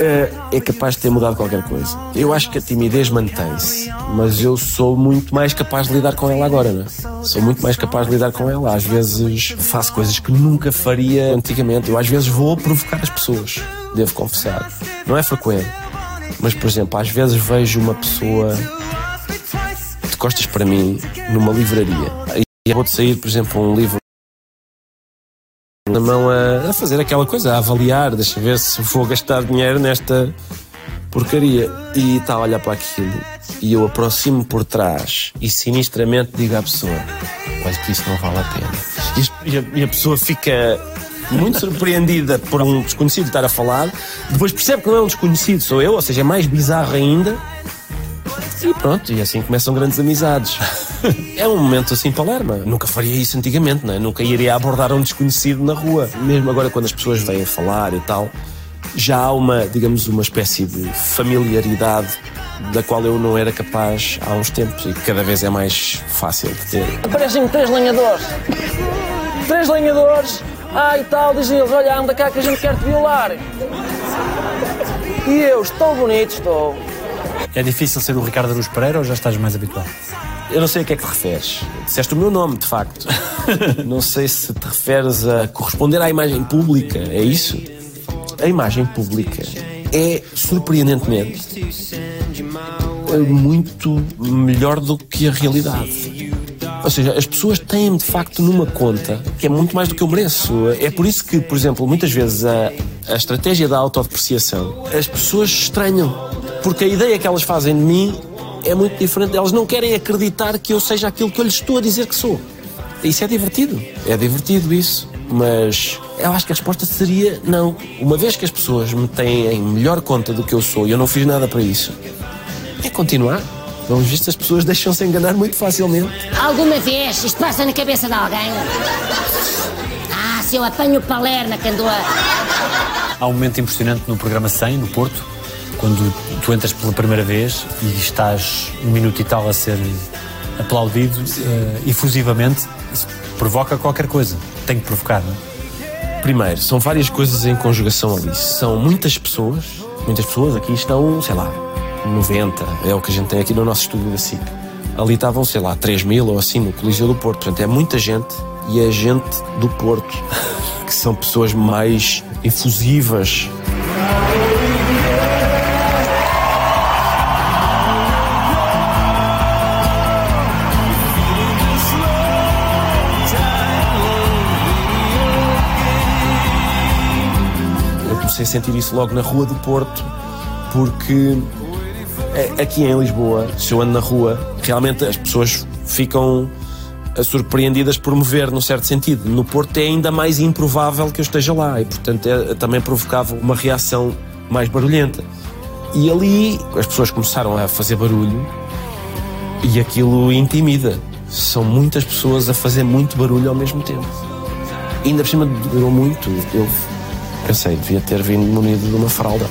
Eh, é capaz de ter mudado qualquer coisa. Eu acho que a timidez mantém-se, mas eu sou muito mais capaz de lidar com ela agora, não é? Sou muito mais capaz de lidar com ela. Às vezes faço coisas que nunca faria antigamente. Eu às vezes vou provocar as pessoas, devo confessar. Não é frequente, mas por exemplo, às vezes vejo uma pessoa de costas para mim numa livraria e vou de sair, por exemplo, um livro na mão a, a, fazer aquela coisa, a avaliar, deixa ver se vou gastar dinheiro nesta porcaria. E está a olhar para aquilo e eu aproximo por trás e sinistramente digo à pessoa: Olha que isso não vale a pena. E a, e a pessoa fica muito surpreendida por um desconhecido estar a falar, depois percebe que não é um desconhecido, sou eu, ou seja, é mais bizarro ainda. E pronto, e assim começam grandes amizades. é um momento assim Palerma. Nunca faria isso antigamente, não é? Nunca iria abordar um desconhecido na rua. Mesmo agora quando as pessoas vêm falar e tal, já há uma, digamos, uma espécie de familiaridade da qual eu não era capaz há uns tempos e que cada vez é mais fácil de ter. Aparecem-me três lenhadores. Três lenhadores. Ah, e tal, dizem eles, olha, anda cá que a gente quer te violar. E eu, estou bonito, estou. É difícil ser o Ricardo Aruz Pereira ou já estás mais habituado? Eu não sei a que é que te referes. Disseste o meu nome, de facto. não sei se te referes a corresponder à imagem pública, é isso? A imagem pública é, surpreendentemente, muito melhor do que a realidade. Ou seja, as pessoas têm-me de facto numa conta que é muito mais do que eu mereço. É por isso que, por exemplo, muitas vezes a, a estratégia da autodepreciação, as pessoas estranham. Porque a ideia que elas fazem de mim é muito diferente. Elas não querem acreditar que eu seja aquilo que eu lhes estou a dizer que sou. Isso é divertido. É divertido isso. Mas eu acho que a resposta seria não. Uma vez que as pessoas me têm em melhor conta do que eu sou e eu não fiz nada para isso, é continuar. Pelos vistos, as pessoas deixam-se enganar muito facilmente. Alguma vez isto passa na cabeça de alguém? Ah, se eu apanho Palerna que andou a... Há um momento impressionante no programa 100, no Porto, quando tu entras pela primeira vez e estás um minuto e tal a ser aplaudido uh, efusivamente, provoca qualquer coisa. Tem que provocar, não é? Primeiro, são várias coisas em conjugação ali. São muitas pessoas, muitas pessoas aqui estão, sei lá, 90, é o que a gente tem aqui no nosso estúdio da SIC. Ali estavam, sei lá, 3 mil ou assim no Coliseu do Porto. Portanto, é muita gente e é gente do Porto, que são pessoas mais efusivas. Eu comecei a sentir isso logo na Rua do Porto, porque aqui em Lisboa, se eu ando na rua, realmente as pessoas ficam eh, surpreendidas por me ver, num certo sentido. No Porto é ainda mais improvável que eu esteja lá e, portanto, é, também provocava uma reação mais barulhenta. E ali as pessoas começaram a fazer barulho e aquilo intimida. São muitas pessoas a fazer muito barulho ao mesmo tempo. E ainda por cima durou muito. Eu pensei, devia ter vindo munido de uma fralda.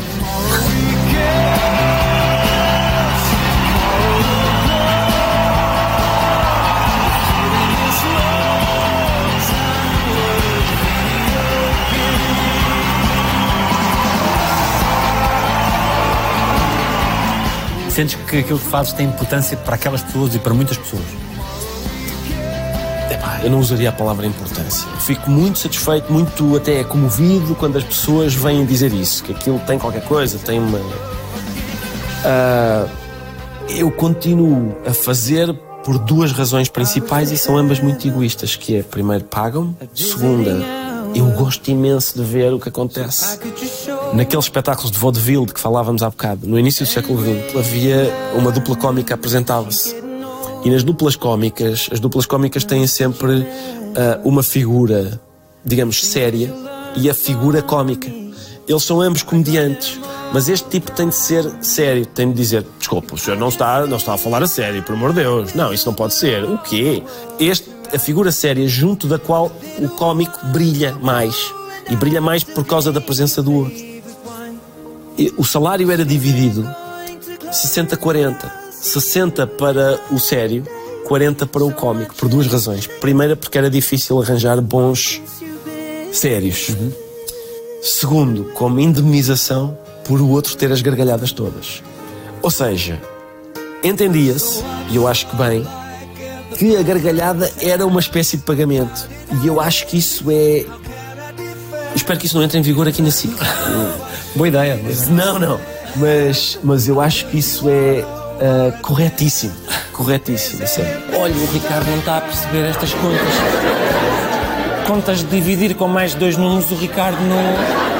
Sentes que aquilo que fazes tem importância para aquelas pessoas e para muitas pessoas? Eu não usaria a palavra importância. Fico muito satisfeito, muito até comovido quando as pessoas vêm dizer isso, que aquilo tem qualquer coisa, tem uma. Uh, eu continuo a fazer por duas razões principais e são ambas muito egoístas, que é, primeiro, pagam segunda, eu gosto imenso de ver o que acontece. Naqueles espetáculos de vaudeville de que falávamos há bocado, no início do século XX, havia uma dupla cómica apresentava-se. E nas duplas cómicas, as duplas cómicas têm sempre uh, uma figura, digamos, séria e a figura cómica. Eles são ambos comediantes, mas este tipo tem de ser sério, tem de dizer: desculpa, o senhor não está, não está a falar a sério, por amor de Deus. Não, isso não pode ser. O quê? Este, a figura séria junto da qual o cómico brilha mais. E brilha mais por causa da presença do outro. O salário era dividido 60-40. 60 para o sério, 40 para o cómico, por duas razões. Primeira, porque era difícil arranjar bons sérios. Uhum. Segundo, como indemnização por o outro ter as gargalhadas todas. Ou seja, entendia-se, e eu acho que bem, que a gargalhada era uma espécie de pagamento. E eu acho que isso é. Espero que isso não entre em vigor aqui na SIC. Boa ideia. Não, não. Mas, mas eu acho que isso é uh, corretíssimo. Corretíssimo, sério. Olha, o Ricardo não está a perceber estas contas. Contas de dividir com mais de dois números, o Ricardo não.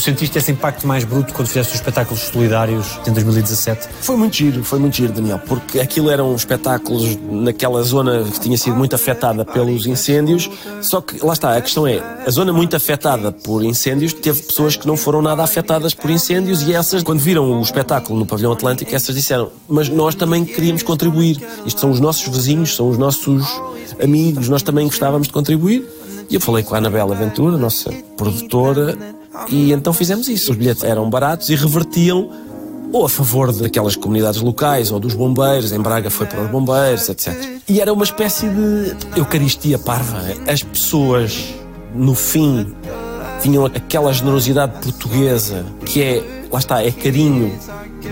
Tu sentiste esse impacto mais bruto quando fizeste os espetáculos solidários em 2017? Foi muito giro, foi muito giro, Daniel, porque aquilo eram espetáculos naquela zona que tinha sido muito afetada pelos incêndios, só que lá está, a questão é, a zona muito afetada por incêndios teve pessoas que não foram nada afetadas por incêndios e essas, quando viram o espetáculo no Pavilhão Atlântico, essas disseram, mas nós também queríamos contribuir. Isto são os nossos vizinhos, são os nossos amigos, nós também gostávamos de contribuir. E eu falei com a Anabela Ventura, nossa produtora, e então fizemos isso. Os bilhetes eram baratos e revertiam ou a favor daquelas comunidades locais ou dos bombeiros, em Braga foi para os bombeiros, etc. E era uma espécie de Eucaristia parva. As pessoas, no fim, tinham aquela generosidade portuguesa que é, lá está, é carinho,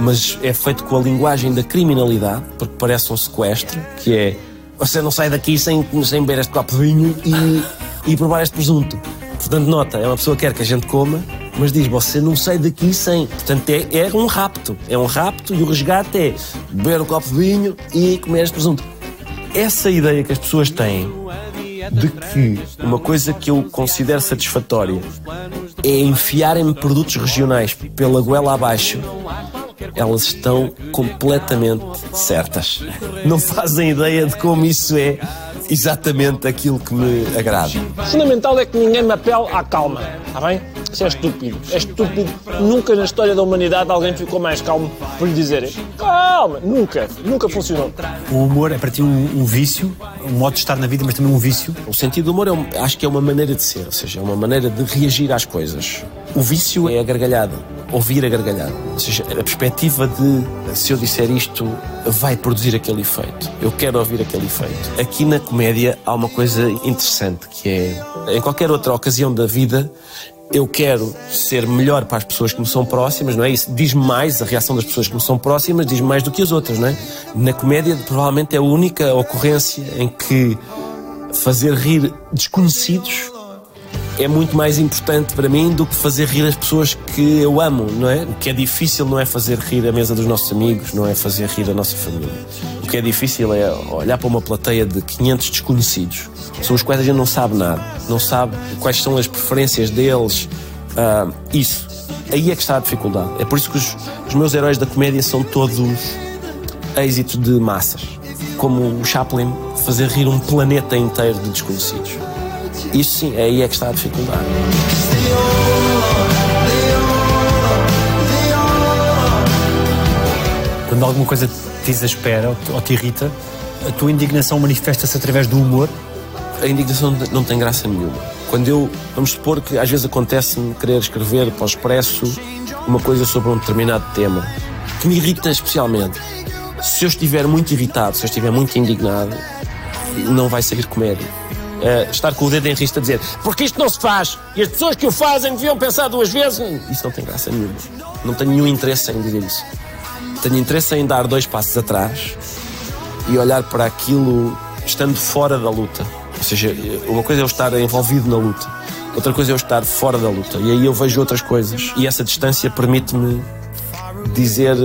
mas é feito com a linguagem da criminalidade, porque parece um sequestro, que é você não sai daqui sem, sem beber este copo de vinho e, e provar este presunto. Portanto, nota, é uma pessoa que quer que a gente coma, mas diz, você não sai daqui sem. Portanto, é, é um rapto. É um rapto e o resgate é beber um copo de vinho e comer este presunto. Essa ideia que as pessoas têm de que uma coisa que eu considero satisfatória é enfiarem-me produtos regionais pela goela abaixo, elas estão completamente certas. Não fazem ideia de como isso é exatamente aquilo que me agrada. O fundamental é que ninguém me apele à calma, está bem? Isso é estúpido. É estúpido. Nunca na história da humanidade alguém ficou mais calmo por lhe dizer calma. Nunca. Nunca funcionou. O humor é para ti um, um, vício, um modo de estar na vida, mas também um vício? O sentido do humor é um, acho que é uma maneira de ser, ou seja, é uma maneira de reagir às coisas. O vício é a gargalhada, ouvir a gargalhada. Ou seja, a perspectiva de se eu disser isto vai produzir aquele efeito. Eu quero ouvir aquele efeito. Aqui na comédia há uma coisa interessante que é em qualquer outra ocasião da vida eu quero ser melhor para as pessoas que me são próximas, não é? Isso diz mais, a reação das pessoas que me são próximas diz mais do que as outras, não é? Na comédia, provavelmente é a única ocorrência em que fazer rir desconhecidos é muito mais importante para mim do que fazer rir as pessoas que eu amo, não é? O que é difícil não é fazer rir a mesa dos nossos amigos, não é fazer rir a nossa família. O que é difícil é olhar para uma plateia de 500 desconhecidos, sobre os quais a gente não sabe nada, não sabe quais são as preferências deles, uh, isso. Aí é que está a dificuldade. É por isso que os, os meus heróis da comédia são todos êxitos de massas. Como o Chaplin, fazer rir um planeta inteiro de desconhecidos. Isso sim, aí é que está a dificuldade. Quando alguma coisa te exaspera ou te irrita, a tua indignação manifesta-se através do humor? A indignação não tem graça nenhuma. Quando eu, vamos supor que às vezes acontece-me querer escrever para o Expresso uma coisa sobre um determinado tema, que me irrita especialmente. Se eu estiver muito irritado, se eu estiver muito indignado, não vai sair comédia uh, estar com o dedo em risco a dizer porque isto não se faz e as pessoas que o fazem deviam pensar duas vezes. Isso não tem graça nenhuma. Não tenho nenhum interesse em dizer isso. Tenho interesse em dar dois passos atrás e olhar para aquilo estando fora da luta. Ou seja, uma coisa é eu estar envolvido na luta, outra coisa é eu estar fora da luta. E aí eu vejo outras coisas. E essa distância permite-me dizer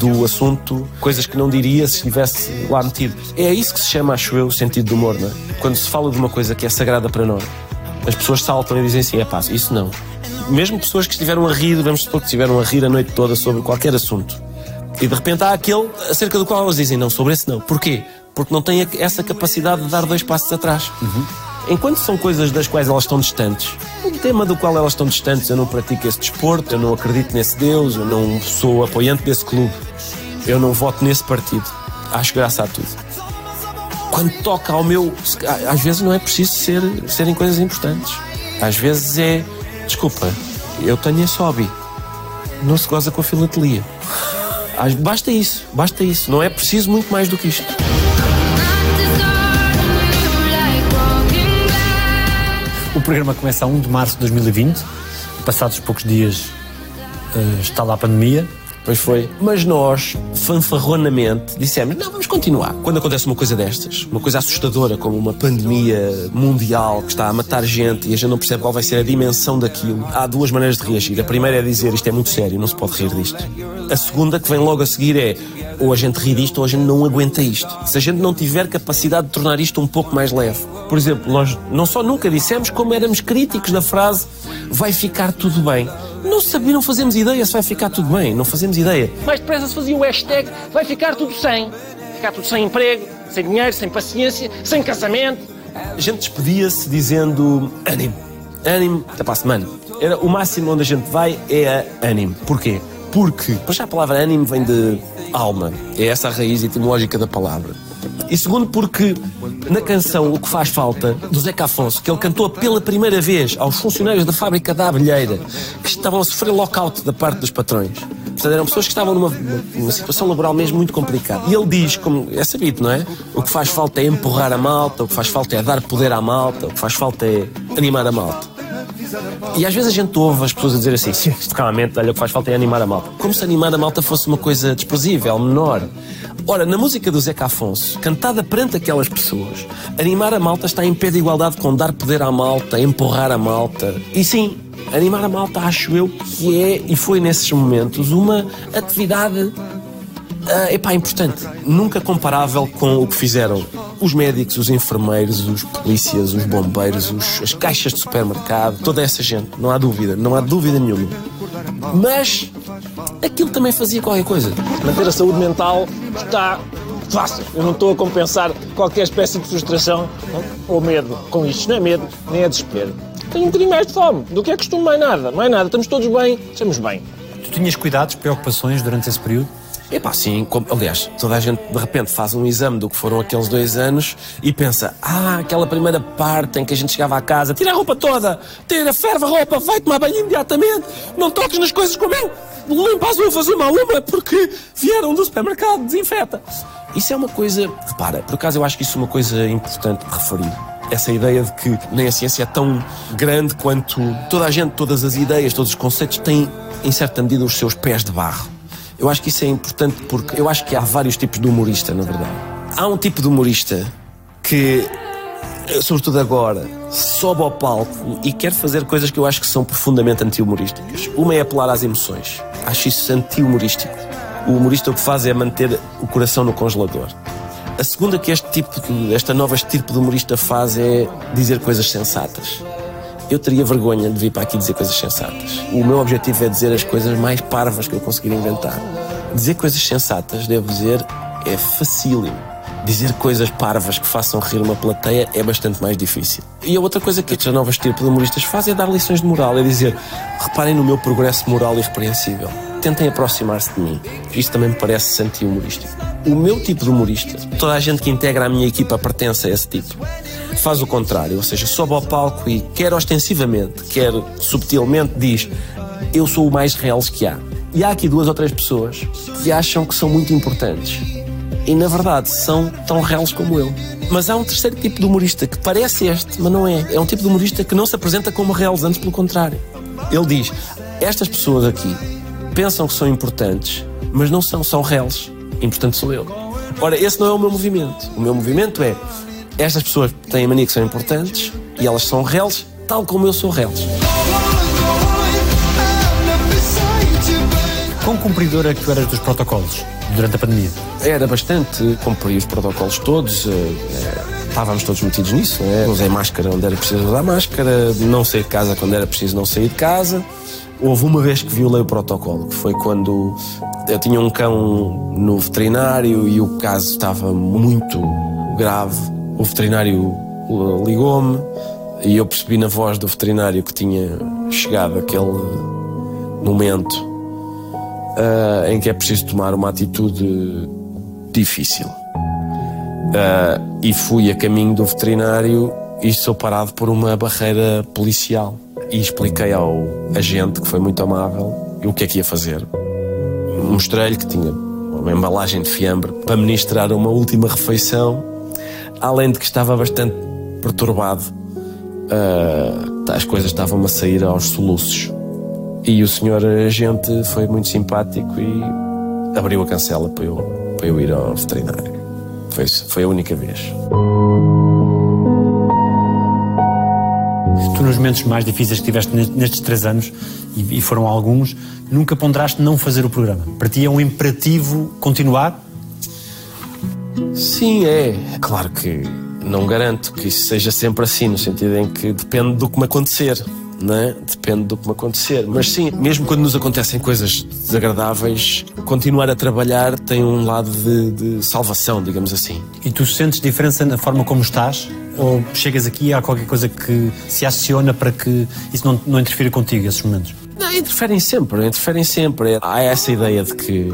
do assunto coisas que não diria se estivesse lá metido. É isso que se chama, acho eu, o sentido do humor, não é? Quando se fala de uma coisa que é sagrada para nós, as pessoas saltam e dizem assim: é pá, isso não. Mesmo pessoas que estiveram a rir, vamos supor que estiveram a rir a noite toda sobre qualquer assunto. E de repente há aquele acerca do qual elas dizem: não, sobre esse não. Porquê? Porque não têm essa capacidade de dar dois passos atrás. Enquanto são coisas das quais elas estão distantes, o tema do qual elas estão distantes, eu não pratico esse desporto, eu não acredito nesse Deus, eu não sou apoiante desse clube, eu não voto nesse partido. Acho graça a tudo. Quando toca ao meu. Às vezes não é preciso ser, serem coisas importantes. Às vezes é. Desculpa, eu tenho esse hobby. Não se goza com a filatelia. Basta isso, basta isso. Não é preciso muito mais do que isto. O programa começa a 1 de março de 2020. Passados poucos dias eh, está lá a pandemia. Pois foi. Mas nós, fanfarronamente, dissemos: não, vamos continuar. Quando acontece uma coisa destas, uma coisa assustadora, como uma pandemia mundial que está a matar gente e a gente não percebe qual vai ser a dimensão daquilo, há duas maneiras de reagir. A primeira é dizer: isto é muito sério, não se pode rir disto. A segunda, que vem logo a seguir, é: ou a gente ri disto ou a gente não aguenta isto. Se a gente não tiver capacidade de tornar isto um pouco mais leve. Por exemplo, nós não só nunca dissemos, como éramos críticos da frase: vai ficar tudo bem. Não sabia, não fazemos ideia se vai ficar tudo bem, não fazemos ideia. Mais depressa se fazia o hashtag vai ficar tudo sem. Ficar tudo sem emprego, sem dinheiro, sem paciência, sem casamento. A gente despedia-se dizendo ânimo, ânimo, até para a semana. Era o máximo onde a gente vai é a ânimo. Porquê? Porque, para já a palavra ânimo vem de alma, é essa a raiz etimológica da palavra. E segundo, porque na canção O que faz falta, do Zeca Afonso, que ele cantou pela primeira vez aos funcionários da fábrica da Abelheira, que estavam a sofrer lockout da parte dos patrões. Portanto, eram pessoas que estavam numa, numa situação laboral mesmo muito complicada. E ele diz, como é sabido, não é? O que faz falta é empurrar a malta, o que faz falta é dar poder à malta, o que faz falta é animar a malta. E às vezes a gente ouve as pessoas a dizer assim, sim, isto calmamente, olha, o que faz falta é animar a malta. Como se animar a malta fosse uma coisa desprezível, menor. Ora, na música do Zeca Afonso, cantada perante aquelas pessoas, animar a malta está em pé de igualdade com dar poder à malta, empurrar a malta. E sim, animar a malta acho eu que é, e foi nesses momentos, uma atividade é epá, importante. Nunca comparável com o que fizeram os médicos, os enfermeiros, os polícias, os bombeiros, os- as caixas de supermercado, toda essa gente. Não há dúvida, não há dúvida nenhuma. Mas aquilo também fazia qualquer coisa. Manter a saúde mental está fácil. Eu não estou a compensar qualquer espécie de frustração não? ou medo com isto. Não é medo, nem é desespero. Tenho um bocadinho mais de fome. Do que é costume, mais nada. Mais nada. Estamos todos bem. Estamos bem. Tu tinhas cuidados, preocupações durante esse período? Epá, sim, como- aliás, toda a gente de repente faz um exame do que foram aqueles dois anos e pensa, ah, aquela primeira parte em que a gente chegava à casa, tira a roupa toda, tira, ferve a roupa, vai tomar banho imediatamente, não toques nas coisas como eu, limpa as uvas uma a uma porque vieram do supermercado, desinfeta. Isso é uma coisa, repara, por acaso eu acho que isso é uma coisa importante de referir. Essa ideia de que nem a ciência é tão grande quanto toda a gente, todas as ideias, todos os conceitos têm, em certa medida, os seus pés de barro. Eu acho que isso é importante porque eu acho que há vários tipos de humorista, na verdade. Há um tipo de humorista que, eh, sobretudo agora, sobe ao palco e quer fazer coisas que eu acho que são profundamente anti-humorísticas. Uma é apelar às emoções. Acho isso anti-humorístico. O humorista o que faz é manter o coração no congelador. A segunda que este tipo de, esta nova tipo de humorista faz é dizer coisas sensatas. Eu teria vergonha de vir para aqui dizer coisas sensatas. O meu objetivo é dizer as coisas mais parvas que eu conseguir inventar. Dizer coisas sensatas, devo dizer, é facílimo. Dizer coisas parvas que façam rir uma plateia é bastante mais difícil. E a outra coisa que estes novos tipos de humoristas fazem é dar lições de moral, é dizer, reparem no meu progresso moral irrepreensível. Tentem aproximar-se de mim. Isto também me parece anti-humorístico. O meu tipo de humorista, toda a gente que integra a minha equipa pertence a esse tipo faz o contrário, ou seja, sobe ao palco e quer ostensivamente, quer subtilmente diz eu sou o mais real que há. E há aqui duas ou três pessoas que acham que são muito importantes. E na verdade são tão reais como eu. Mas há um terceiro tipo de humorista que parece este, mas não é. É um tipo de humorista que não se apresenta como reais, antes pelo contrário. Ele diz: estas pessoas aqui pensam que são importantes, mas não são, são reais. Importante sou eu. Ora, esse não é o meu movimento. O meu movimento é estas pessoas têm a mania que são importantes e elas são reles, tal como eu sou reles. Com cumpridor é que tu eras dos protocolos durante a pandemia? Era bastante, cumpri os protocolos todos, eh, estávamos todos metidos nisso, né? usei máscara onde era preciso usar máscara, não saí de casa quando era preciso não sair de casa. Houve uma vez que violei o protocolo, que foi quando eu tinha um cão no veterinário e o caso estava muito grave. O veterinário ligou-me e eu percebi na voz do veterinário que tinha chegado aquele momento uh, em que é preciso tomar uma atitude difícil. Uh, e fui a caminho do veterinário e sou parado por uma barreira policial. E expliquei ao agente, que foi muito amável, o que é que ia fazer. Mostrei-lhe que tinha uma embalagem de fiambre para ministrar uma última refeição, além de que estava bastante perturbado. Uh, as coisas estavam a sair aos soluços. E o senhor agente foi muito simpático e abriu a cancela para eu, para eu ir ao veterinário. Foi, foi a única vez. Nos momentos mais difíceis que tiveste nestes três anos, e foram alguns, nunca ponderaste não fazer o programa. Para ti é um imperativo continuar? Sim, é. Claro que não garanto que isso seja sempre assim, no sentido em que depende do que me acontecer né? Depende do que me acontecer. Mas sim, mesmo quando nos acontecem coisas desagradáveis, continuar a trabalhar tem um lado de, de salvação, digamos assim. E tu sentes diferença na forma como estás? Ou chegas aqui e há qualquer coisa que se aciona para que isso não, não interfira contigo, esses momentos? Não, interferem sempre, interferem sempre. Há essa ideia de que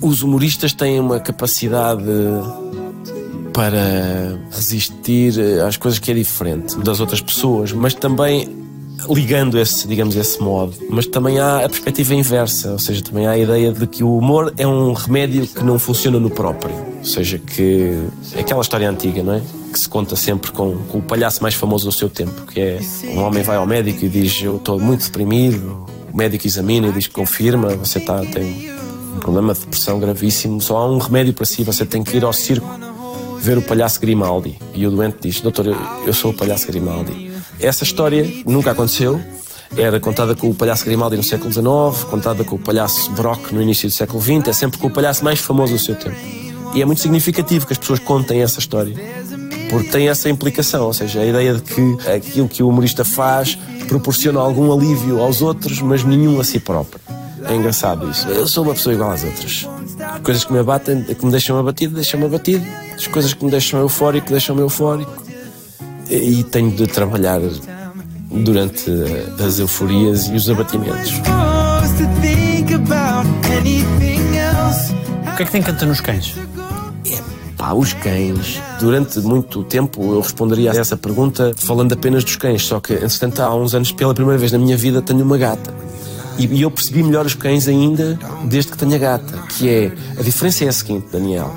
os humoristas têm uma capacidade para resistir às coisas que é diferente das outras pessoas, mas também ligando esse, digamos, esse modo. Mas também há a perspectiva inversa, ou seja, também há a ideia de que o humor é um remédio que não funciona no próprio. Ou seja, que é aquela história antiga, não é? Que se conta sempre com, com o palhaço mais famoso do seu tempo, que é um homem vai ao médico e diz: Eu estou muito deprimido. O médico examina e diz que confirma, você está, tem um problema de depressão gravíssimo, só há um remédio para si, você tem que ir ao circo ver o palhaço Grimaldi. E o doente diz: Doutor, eu sou o palhaço Grimaldi. Essa história nunca aconteceu. Era contada com o palhaço Grimaldi no século XIX, contada com o palhaço Brock no início do século XX, é sempre com o palhaço mais famoso do seu tempo. E é muito significativo que as pessoas contem essa história, porque tem essa implicação, ou seja, a ideia de que aquilo que o humorista faz proporciona algum alívio aos outros, mas nenhum a si próprio. É engraçado isso. Eu sou uma pessoa igual às outras. Coisas que me abatem, que me deixam abatido, deixam-me abatido. As coisas que me deixam eufórico, deixam-me eufórico e tenho de trabalhar durante as euforias e os abatimentos. O que é que te encanta nos cães? É, pá, os cães. Durante muito tempo eu responderia a essa pergunta falando apenas dos cães, só que, entretanto, há uns anos, pela primeira vez na minha vida, tenho uma gata. E, eu percebi melhor os cães ainda desde que tenho a gata, que é, a diferença é a seguinte, Daniel.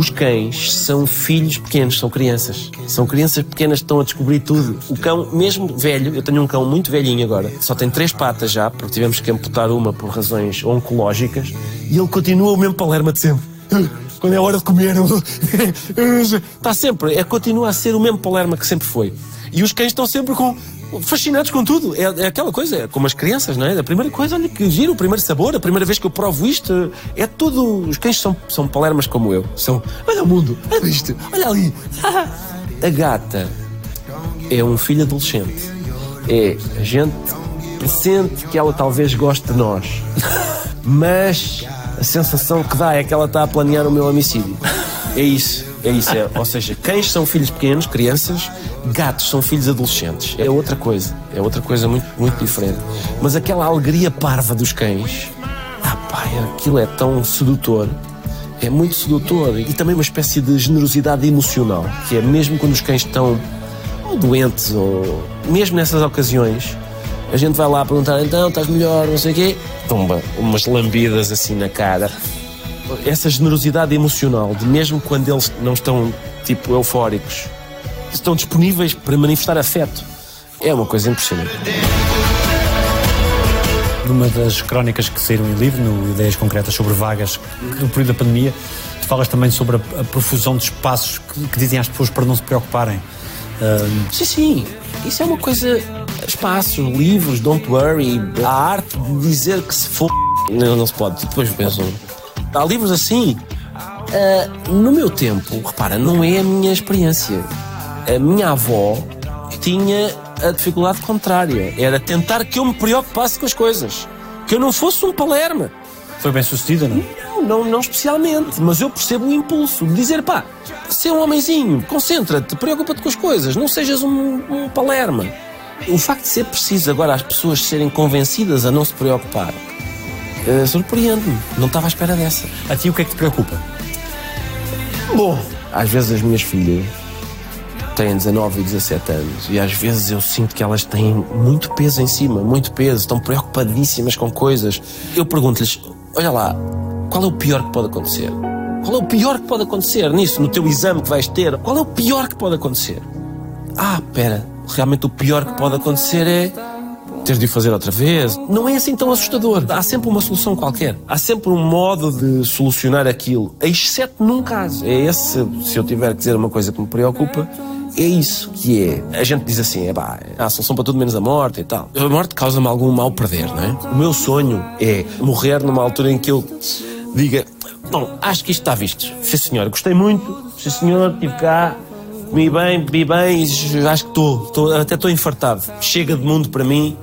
Os cães são filhos pequenos, são crianças. São crianças pequenas que estão a descobrir tudo. O cão, mesmo velho, eu tenho um cão muito velhinho agora, só tem três patas já, porque tivemos que amputar uma por razões oncológicas, e ele continua o mesmo palerma de sempre. Quando é hora de comer, está sempre, é, continua a ser o mesmo palerma que sempre foi. E os cães estão sempre com fascinados com tudo. É, é, aquela coisa, é como as crianças, não é? A primeira coisa, olha que giro, o primeiro sabor, a primeira vez que eu provo isto, é tudo. Os cães são, são palermas como eu. São, olha o mundo, olha isto, olha ali. a gata é um filho adolescente. É a gente presente que ela talvez goste de nós. Mas a sensação que dá é que ela está a planear o meu homicídio. É isso. É isso, é. Ou seja, cães são filhos pequenos, crianças, gatos são filhos adolescentes. É outra coisa. É outra coisa muito, muito diferente. Mas aquela alegria parva dos cães, ah pá, aquilo é tão sedutor. É muito sedutor. E também uma espécie de generosidade emocional, que é mesmo quando os cães estão doentes, ou mesmo nessas ocasiões, a gente vai lá perguntar, então, estás melhor, não sei o quê. Tumba, umas lambidas assim na cara essa generosidade emocional, de mesmo quando eles não estão, tipo, eufóricos, estão disponíveis para manifestar afeto. É uma coisa impressionante. Numa das crónicas que saíram em livro, no Ideias Concretas sobre Vagas, no período da pandemia, tu falas também sobre a, a profusão de espaços que, que, dizem às pessoas para não se preocuparem. Sim, sim. Isso é uma coisa espaços, livros, don't worry, a arte de dizer que se for. Não, não se pode. Depois pensam. Há livros assim. Uh, no meu tempo, repara, não é a minha experiência. A minha avó tinha a dificuldade contrária. Era tentar que eu me preocupasse com as coisas. Que eu não fosse um palerma. Foi bem sucedida, não? Não, não, não especialmente. Mas eu percebo o impulso de dizer, pá, ser um homenzinho, concentra-te, preocupa-te com as coisas, não sejas um, um palerma. O facto de ser preciso agora as pessoas serem convencidas a não se preocupar uh, surpreende-me. Não estava à espera dessa. A ti o que é que te preocupa? Bom, às vezes as minhas filhas têm 19 e 17 anos e às vezes eu sinto que elas têm muito peso em cima, muito peso, estão preocupadíssimas com coisas. Eu pergunto-lhes: olha lá, qual é o pior que pode acontecer? Qual é o pior que pode acontecer nisso, no teu exame que vais ter? Qual é o pior que pode acontecer? Ah, pera, realmente o pior que pode acontecer é ter de o fazer outra vez. Não é assim tão assustador. Há sempre uma solução qualquer. Há sempre um modo de solucionar aquilo, exceto num caso. É esse, se eu tiver que dizer uma coisa que me preocupa, é isso que é. A gente diz assim, é pá, há solução para tudo menos a morte e tal. A morte causa-me algum mal perder, não é? O meu sonho é morrer numa altura em que eu diga, bom, acho que isto está visto. Sim senhor, gostei muito. Sim senhor, estive cá, comi bem, bebi bem acho que estou, até estou infartado. Chega de mundo para mim,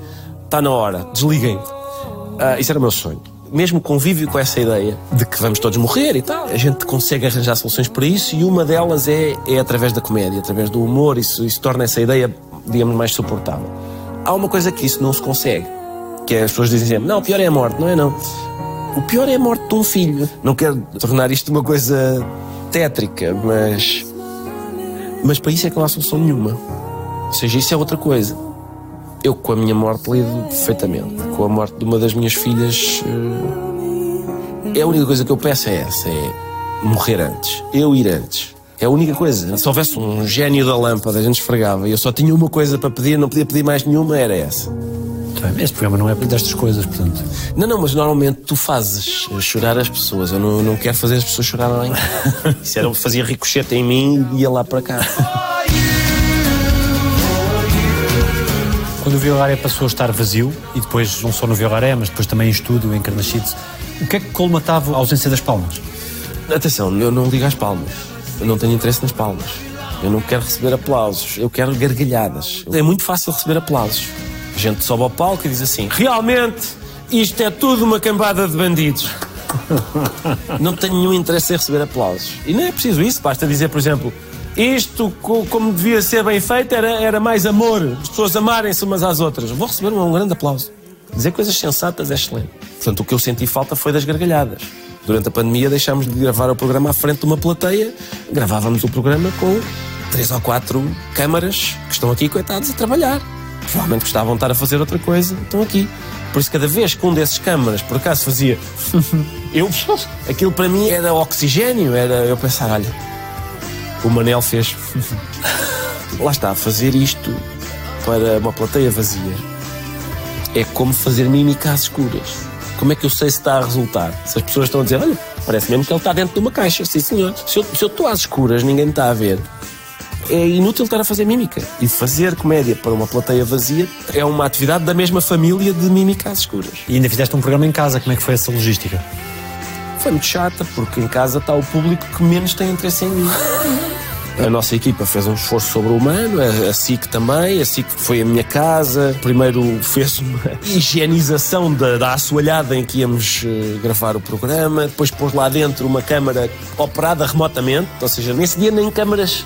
está na hora, desliguem. Uh, isso era o meu sonho mesmo convívio com essa ideia de que vamos todos morrer e tal, a gente consegue arranjar soluções para isso e uma delas é, é através da comédia, através do humor, isso, isso torna essa ideia, digamos, mais suportável. Há uma coisa que isso não se consegue, que é as pessoas dizem sempre, não, o pior é a morte, não é não. O pior é a morte de um filho. Não quero tornar isto uma coisa tétrica, mas. Mas para isso é que não há solução nenhuma. Ou seja, isso é outra coisa. Eu, com a minha morte, lido perfeitamente. Com a morte de uma das minhas filhas. É a única coisa que eu peço é essa: é morrer antes. Eu ir antes. É a única coisa. Se houvesse um gênio da lâmpada, a gente esfregava e eu só tinha uma coisa para pedir, não podia pedir mais nenhuma, era essa. Este programa não é destas coisas, portanto. Não, não, mas normalmente tu fazes chorar as pessoas. Eu não, não quero fazer as pessoas chorarem. Isso era, fazia ricochete em mim e ia lá para cá. Quando o Violaré passou a estar vazio, e depois não só no Violaré, mas depois também em estúdio, em Carnachides, o que é que colmatava a ausência das palmas? Atenção, eu não ligo às palmas. Eu não tenho interesse nas palmas. Eu não quero receber aplausos. Eu quero gargalhadas. É muito fácil receber aplausos. A gente sobe ao palco e diz assim: realmente, isto é tudo uma cambada de bandidos. não tenho nenhum interesse em receber aplausos. E não é preciso isso. Basta dizer, por exemplo, isto, como devia ser bem feito, era, era mais amor. As pessoas amarem-se umas às outras. Vou receber um, grande aplauso. Dizer coisas sensatas é excelente. Portanto, o que eu senti falta foi das gargalhadas. Durante a pandemia deixámos de gravar o programa à frente de uma plateia. Gravávamos o programa com três ou quatro câmaras que estão aqui, coitados, a trabalhar. Provavelmente gostavam de estar a fazer outra coisa, estão aqui. Por isso, cada vez que um desses câmaras, por acaso, fazia... eu... Aquilo para mim era oxigênio, era eu pensar, olha, o Manel fez. Lá está, fazer isto para uma plateia vazia é como fazer mímica às escuras. Como é que eu sei se está a resultar? Se as pessoas estão a dizer, olha, parece mesmo que ele está dentro de uma caixa. Sim, senhor. Se eu, se eu estou às escuras, ninguém me está a ver. É inútil estar a fazer mímica. E fazer comédia para uma plateia vazia é uma atividade da mesma família de mímica às escuras. E ainda fizeste um programa em casa, como é que foi essa logística? Foi muito chata, porque em casa está o público que menos tem interesse em mim. A nossa equipa fez um esforço sobre-humano, a SIC também, a SIC foi a minha casa. Primeiro fez uma higienização da, da assoalhada em que íamos uh, gravar o programa, depois pôs lá dentro uma câmara operada remotamente, ou seja, nesse dia nem câmaras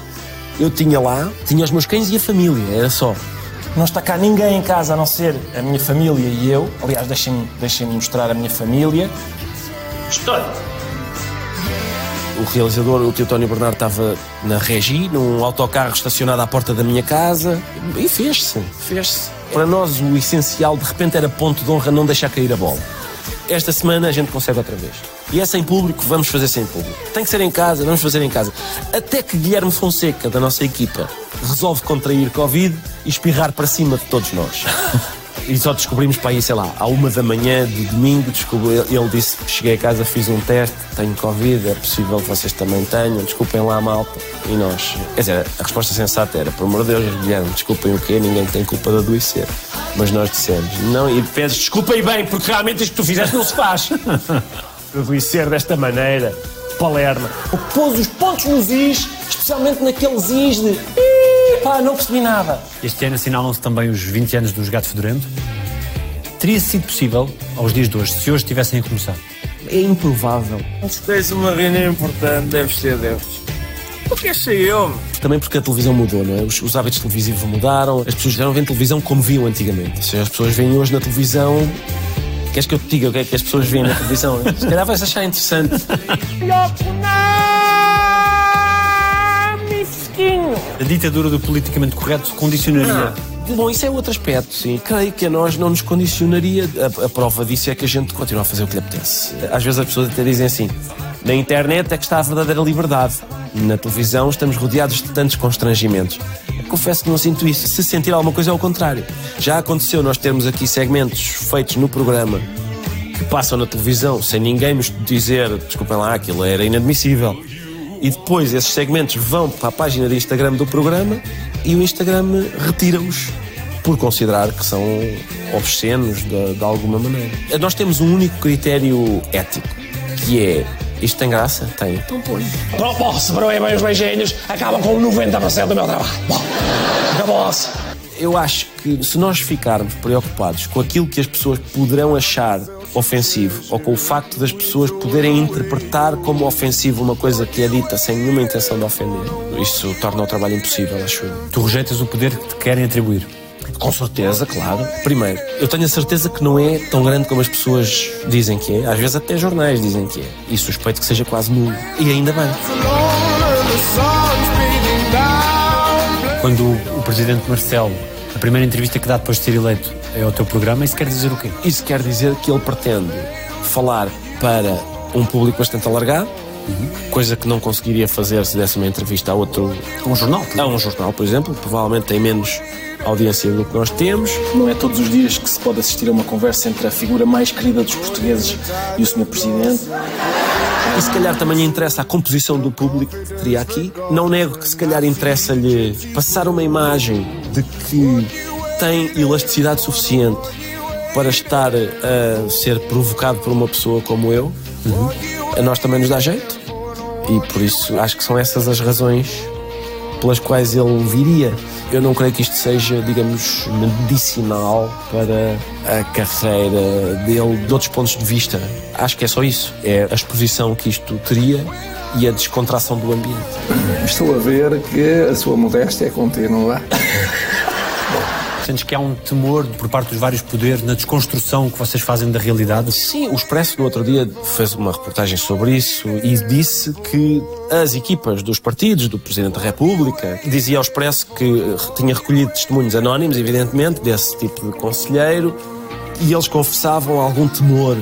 eu tinha lá, tinha os meus cães e a família, era só. Não está cá ninguém em casa a não ser a minha família e eu. Aliás, deixem-me deixem mostrar a minha família. Estou o realizador, o tio Tónio Bernardo, estava na Regi, num autocarro estacionado à porta da minha casa, e fez-se, fez-se. Para nós, o essencial, de repente, era ponto de honra não deixar cair a bola. Esta semana a gente consegue outra vez. E é sem público, vamos fazer sem público. Tem que ser em casa, vamos fazer em casa. Até que Guilherme Fonseca, da nossa equipa, resolve contrair Covid e espirrar para cima de todos nós. E só descobrimos para aí, sei lá, à uma da manhã de domingo, descobri, ele disse que cheguei a casa, fiz um teste, tenho Covid, é possível que vocês também tenham, desculpem lá, malta. E nós, quer dizer, a resposta sensata era, por amor de Deus, Guilherme, desculpem o quê? Ninguém tem culpa de adoecer. Mas nós dissemos, não, e pedes desculpem bem, porque realmente isto que tu fizeste não se faz. adoecer desta maneira, Palerma. Pôs os pontos nos is, especialmente naqueles is de. "Ih, Pá, não percebi nada. Este ano assinalam-se também os 20 anos dos Gato Fedorento. Teria sido possível, aos dias de hoje, se hoje tivessem a começar? É improvável. Se tens uma reunião importante, deve ser deles. Porque sei eu. Também porque a televisão mudou, não é? Os, os hábitos televisivos mudaram, as pessoas já não veem televisão como viam antigamente. Seja, as pessoas veem hoje na televisão. Queres que eu te diga o que é que as pessoas veem na televisão? Se calhar vais achar interessante. A ditadura do politicamente correto condicionaria. Bom, isso é outro aspecto, sim. Creio que a nós não nos condicionaria. A, a prova disso é que a gente continua a fazer o que lhe apetece. Às vezes as pessoas até dizem assim: na internet é que está a verdadeira liberdade. Na televisão estamos rodeados de tantos constrangimentos. Confesso que não sinto isso. Se sentir alguma coisa é o contrário. Já aconteceu nós termos aqui segmentos feitos no programa que passam na televisão sem ninguém nos dizer, desculpem lá, aquilo era inadmissível. E depois esses segmentos vão para a página de Instagram do programa e o Instagram retira-os por considerar que são obscenos de, de alguma maneira. Nós temos um único critério ético, que é isto tem graça? Tem. Então põe. Bom, posso, para bem os beijinhos, acabam com 90% do meu trabalho. Bom, acabou-se. Eu acho que se nós ficarmos preocupados com aquilo que as pessoas poderão achar ofensivo ou com o facto das pessoas poderem interpretar como ofensivo uma coisa que é dita sem nenhuma intenção de ofender, isso torna o trabalho impossível, acho eu. Tu rejeitas o poder que te querem atribuir. Com certeza, claro. Primeiro, eu tenho a certeza que não é tão grande como as pessoas dizem que é. Às vezes até jornais dizem que é. E suspeito que seja quase nulo. E ainda bem. Quando o presidente Marcelo, a primeira entrevista que dá depois de ser eleito é ao teu programa, isso quer dizer o quê? Isso quer dizer que ele pretende falar para um público bastante alargado, coisa que não conseguiria fazer se desse uma entrevista a outro. Um jornal? A um jornal, por exemplo. Provavelmente tem menos audiência do que nós temos. Não é todos os dias que se pode assistir a uma conversa entre a figura mais querida dos portugueses e o Sr. Presidente. E se calhar também interessa a composição do público que teria aqui. Não nego que se calhar interessa-lhe passar uma imagem de que tem elasticidade suficiente para estar a ser provocado por uma pessoa como eu. A nós também nos dá jeito. E por isso acho que são essas as razões pelas quais ele viria. Eu não creio que isto seja, digamos, medicinal para a carreira dele de outros pontos de vista. Acho que é só isso. É a exposição que isto teria e a descontração do ambiente. Estou a ver que a sua modéstia é contínua. Sentes que há um temor por parte dos vários poderes na desconstrução que vocês fazem da realidade? Sim, o Expresso no outro dia fez uma reportagem sobre isso e disse que as equipas dos partidos, do Presidente da República, dizia ao Expresso que tinha recolhido testemunhos anónimos, evidentemente, desse tipo de conselheiro, e eles confessavam algum temor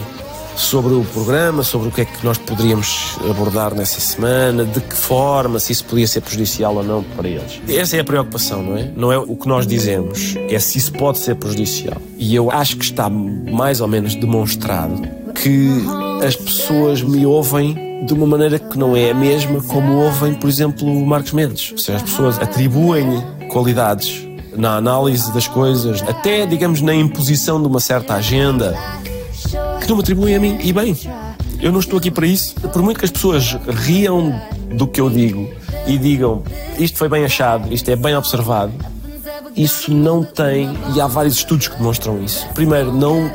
sobre o programa, sobre o que é que nós poderíamos abordar nessa semana, de que forma, se isso podia ser prejudicial ou não para eles. Essa é a preocupação, não é? Não é o que nós dizemos, é se isso pode ser prejudicial. E eu acho que está mais ou menos demonstrado que as pessoas me ouvem de uma maneira que não é a mesma como ouvem, por exemplo, o Marcos Mendes. Ou seja, as pessoas atribuem qualidades na análise das coisas, até, digamos, na imposição de uma certa agenda não me atribuem a mim. E bem, eu não estou aqui para isso. Por muito que as pessoas riam do que eu digo e digam isto foi bem achado, isto é bem observado, isso não tem, e há vários estudos que demonstram isso. Primeiro, não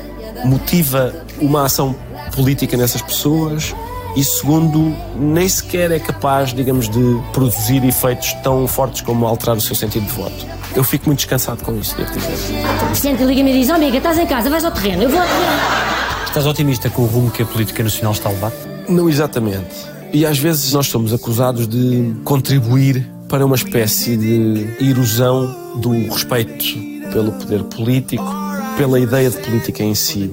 motiva uma ação política nessas pessoas. E segundo, nem sequer é capaz, digamos, de produzir efeitos tão fortes como alterar o seu sentido de voto. Eu fico muito descansado com isso, devo dizer. O Presidente liga-me e diz: Oh, amiga, estás em casa, vais ao terreno. Eu vou ao terreno. Estás otimista com o rumo que a política nacional está a levar? Não exatamente. E às vezes nós somos acusados de contribuir para uma espécie de erosão do respeito pelo poder político, pela ideia de política em si.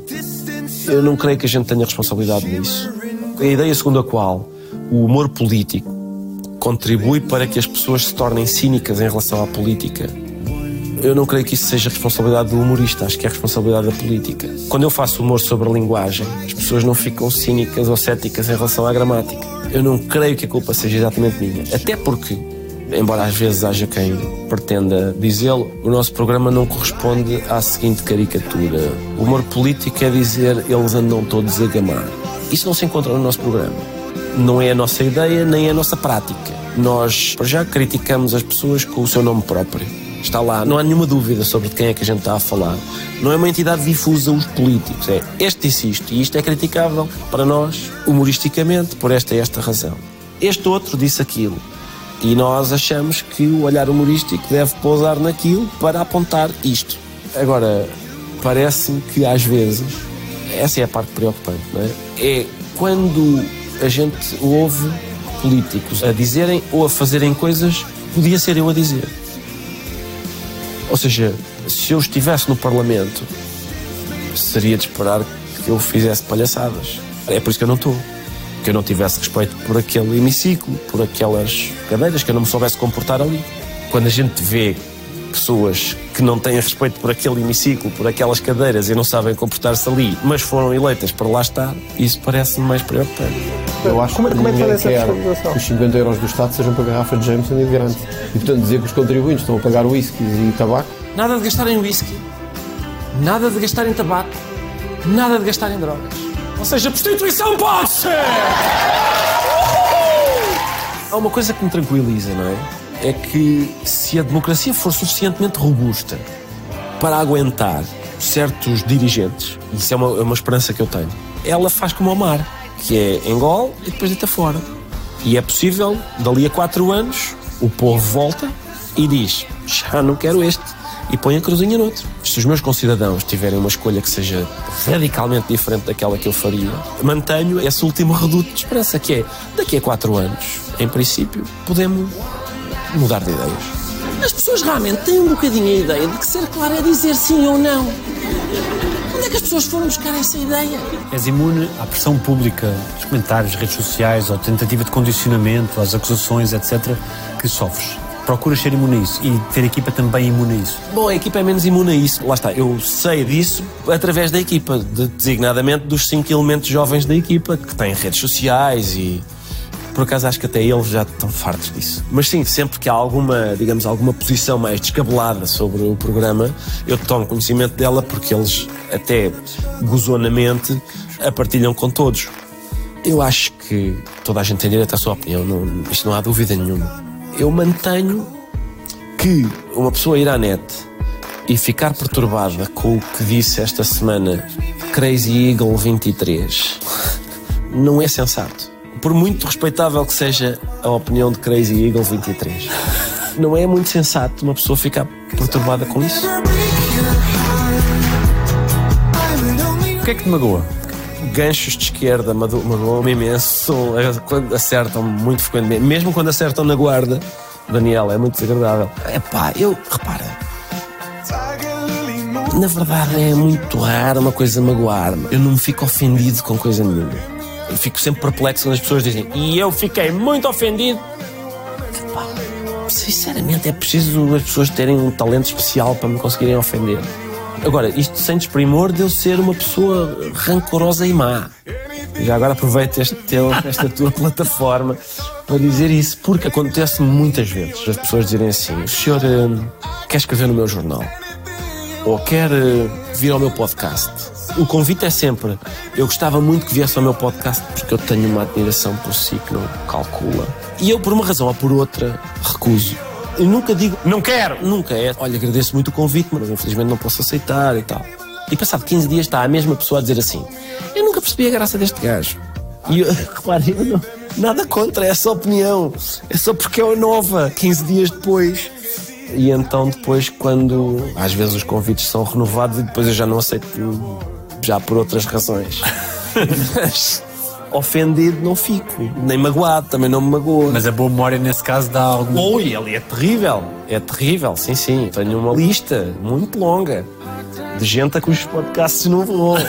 Eu não creio que a gente tenha responsabilidade nisso. A ideia segundo a qual o humor político contribui para que as pessoas se tornem cínicas em relação à política Eu não creio que isso seja responsabilidade do humorista, acho que é responsabilidade da política. Quando eu faço humor sobre a linguagem, as pessoas não ficam cínicas ou céticas em relação à gramática. Eu não creio que a culpa seja exatamente minha. Até porque, embora às vezes haja quem pretenda dizê-lo, o nosso programa não corresponde à seguinte caricatura. O humor político é dizer eles andam todos a gamar. Isso não se encontra no nosso programa. Não é a nossa ideia, nem é a nossa prática. Nós, para já, criticamos as pessoas com o seu nome próprio. Está lá, não há nenhuma dúvida sobre de quem é que a gente está a falar. Não é uma entidade difusa os políticos. É este disse isto e isto é criticável para nós, humoristicamente, por esta e esta razão. Este outro disse aquilo. E nós achamos que o olhar humorístico deve pousar naquilo para apontar isto. Agora, parece-me que às vezes, essa é a parte preocupante, não é? É quando a gente ouve políticos a dizerem ou a fazerem coisas, podia ser eu a dizer. Ou seja, se eu estivesse no Parlamento, seria de esperar que eu fizesse palhaçadas. É por isso que eu não estou. Que eu não tivesse respeito por aquele hemiciclo, por aquelas cadeiras, que eu não me soubesse comportar ali. Quando a gente vê pessoas que não têm respeito por aquele hemiciclo, por aquelas cadeiras e não sabem comportar-se ali, mas foram eleitas para lá estar, isso parece-me mais preocupante. Eu acho Como é- que como é que ninguém faz essa quer que os 50 euros do Estado sejam para garrafa de Jameson e de Grande. E portanto dizer que os contribuintes estão a pagar whiskies e tabaco Nada de gastar em whisky, nada de gastar em tabaco, nada de gastar em drogas. Ou seja, prostituição pode ser! Há uma coisa que me tranquiliza, não é? É que se a democracia for suficientemente robusta para aguentar certos dirigentes, e isso é uma, é uma esperança que eu tenho, ela faz como o mar, que é engole e depois deita fora. E é possível, dali a quatro anos, o povo volta e diz: já não quero este. E põe a cruzinha noutro. Se os meus concidadãos tiverem uma escolha que seja radicalmente diferente daquela que eu faria, mantenho esse último reduto de esperança, que é daqui a quatro anos, em princípio, podemos mudar de ideias. As pessoas realmente têm um bocadinho a ideia de que ser claro é dizer sim ou não. É que as pessoas foram buscar essa ideia? És imune à pressão pública, dos comentários, redes sociais, à tentativa de condicionamento, às acusações, etc., que sofres. Procuras ser imune a isso e ter a equipa também imune a isso. Bom, a equipa é menos imune a isso. Lá está, eu sei disso através da equipa, de- designadamente dos cinco elementos jovens da equipa, que têm redes sociais e. Por acaso acho que até eles já estão fartos disso. Mas sim, sempre que há alguma, digamos, alguma posição mais descabelada sobre o programa, eu tomo conhecimento dela porque eles até gozonamente a partilham com todos. Eu acho que toda a gente tem direito à sua opinião, não, isto não há dúvida nenhuma. Eu mantenho que uma pessoa ir à net e ficar perturbada com o que disse esta semana Crazy Eagle 23 não é sensato. Por muito respeitável que seja a opinião de Crazy Eagle 23, não é muito sensato uma pessoa ficar perturbada com isso. O que é que te magoa? Ganchos de esquerda magoam-me imenso, eh, quando acertam muito frequentemente, mesmo quando acertam na guarda. Daniel, é muito desagradável. É pá, eu, repara, na verdade é muito raro uma coisa magoar-me. Eu não me fico ofendido com coisa nenhuma. Eu fico sempre perplexo quando as pessoas dizem e eu fiquei muito ofendido. Epá, sinceramente é preciso as pessoas terem um talento especial para me conseguirem ofender. Agora, isto sem desprimor de eu ser uma pessoa rancorosa e má. Já agora aproveito este teu, esta tua plataforma para dizer isso, porque acontece muitas vezes as pessoas dizerem assim: o senhor hum, quer escrever no meu jornal? Ou quer eh, vir ao meu podcast? O convite é sempre: eu gostava muito que viesse ao meu podcast porque eu tenho uma admiração por si que não calcula. E eu, por uma razão ou por outra, recuso. Eu nunca digo, não quero, nunca é. Olha, agradeço muito o convite, mas infelizmente não posso aceitar e tal. E passado 15 dias está a mesma pessoa a dizer assim: Eu nunca percebi a graça deste gajo. E eu, repare, eu não, nada contra essa opinião. É só porque é nova, 15 dias depois. E então depois quando às vezes os convites são renovados e depois eu já não aceito já por outras razões. Mas ofendido não fico, nem magoado, também não me magoa. Mas a boa memória nesse caso dá algum. Oi, ele é terrível, é terrível, sim, sim. Tenho uma lista muito longa de gente a cujos podcasts não vou.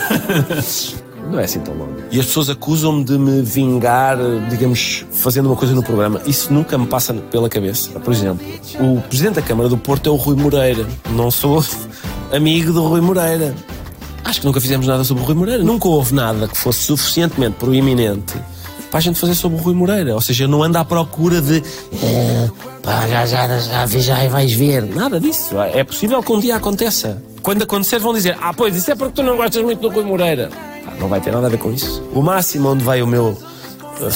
Não é assim tão longa. E as pessoas acusam-me de me vingar, digamos, fazendo uma coisa no programa. Isso nunca me passa pela cabeça. Por exemplo, o presidente da Câmara do Porto é o Rui Moreira. Não sou amigo do Rui Moreira. Acho que nunca fizemos nada sobre o Rui Moreira. Nunca houve nada que fosse suficientemente proeminente para a gente fazer sobre o Rui Moreira. Ou seja, não anda à procura de. "Eh, pá, já, já, já, já, vais ver. Nada disso. É possível que um dia aconteça. Quando acontecer, vão dizer: Ah, pois, isso é porque tu não gostas muito do Rui Moreira. Não vai ter nada a ver com isso. O máximo onde vai o meu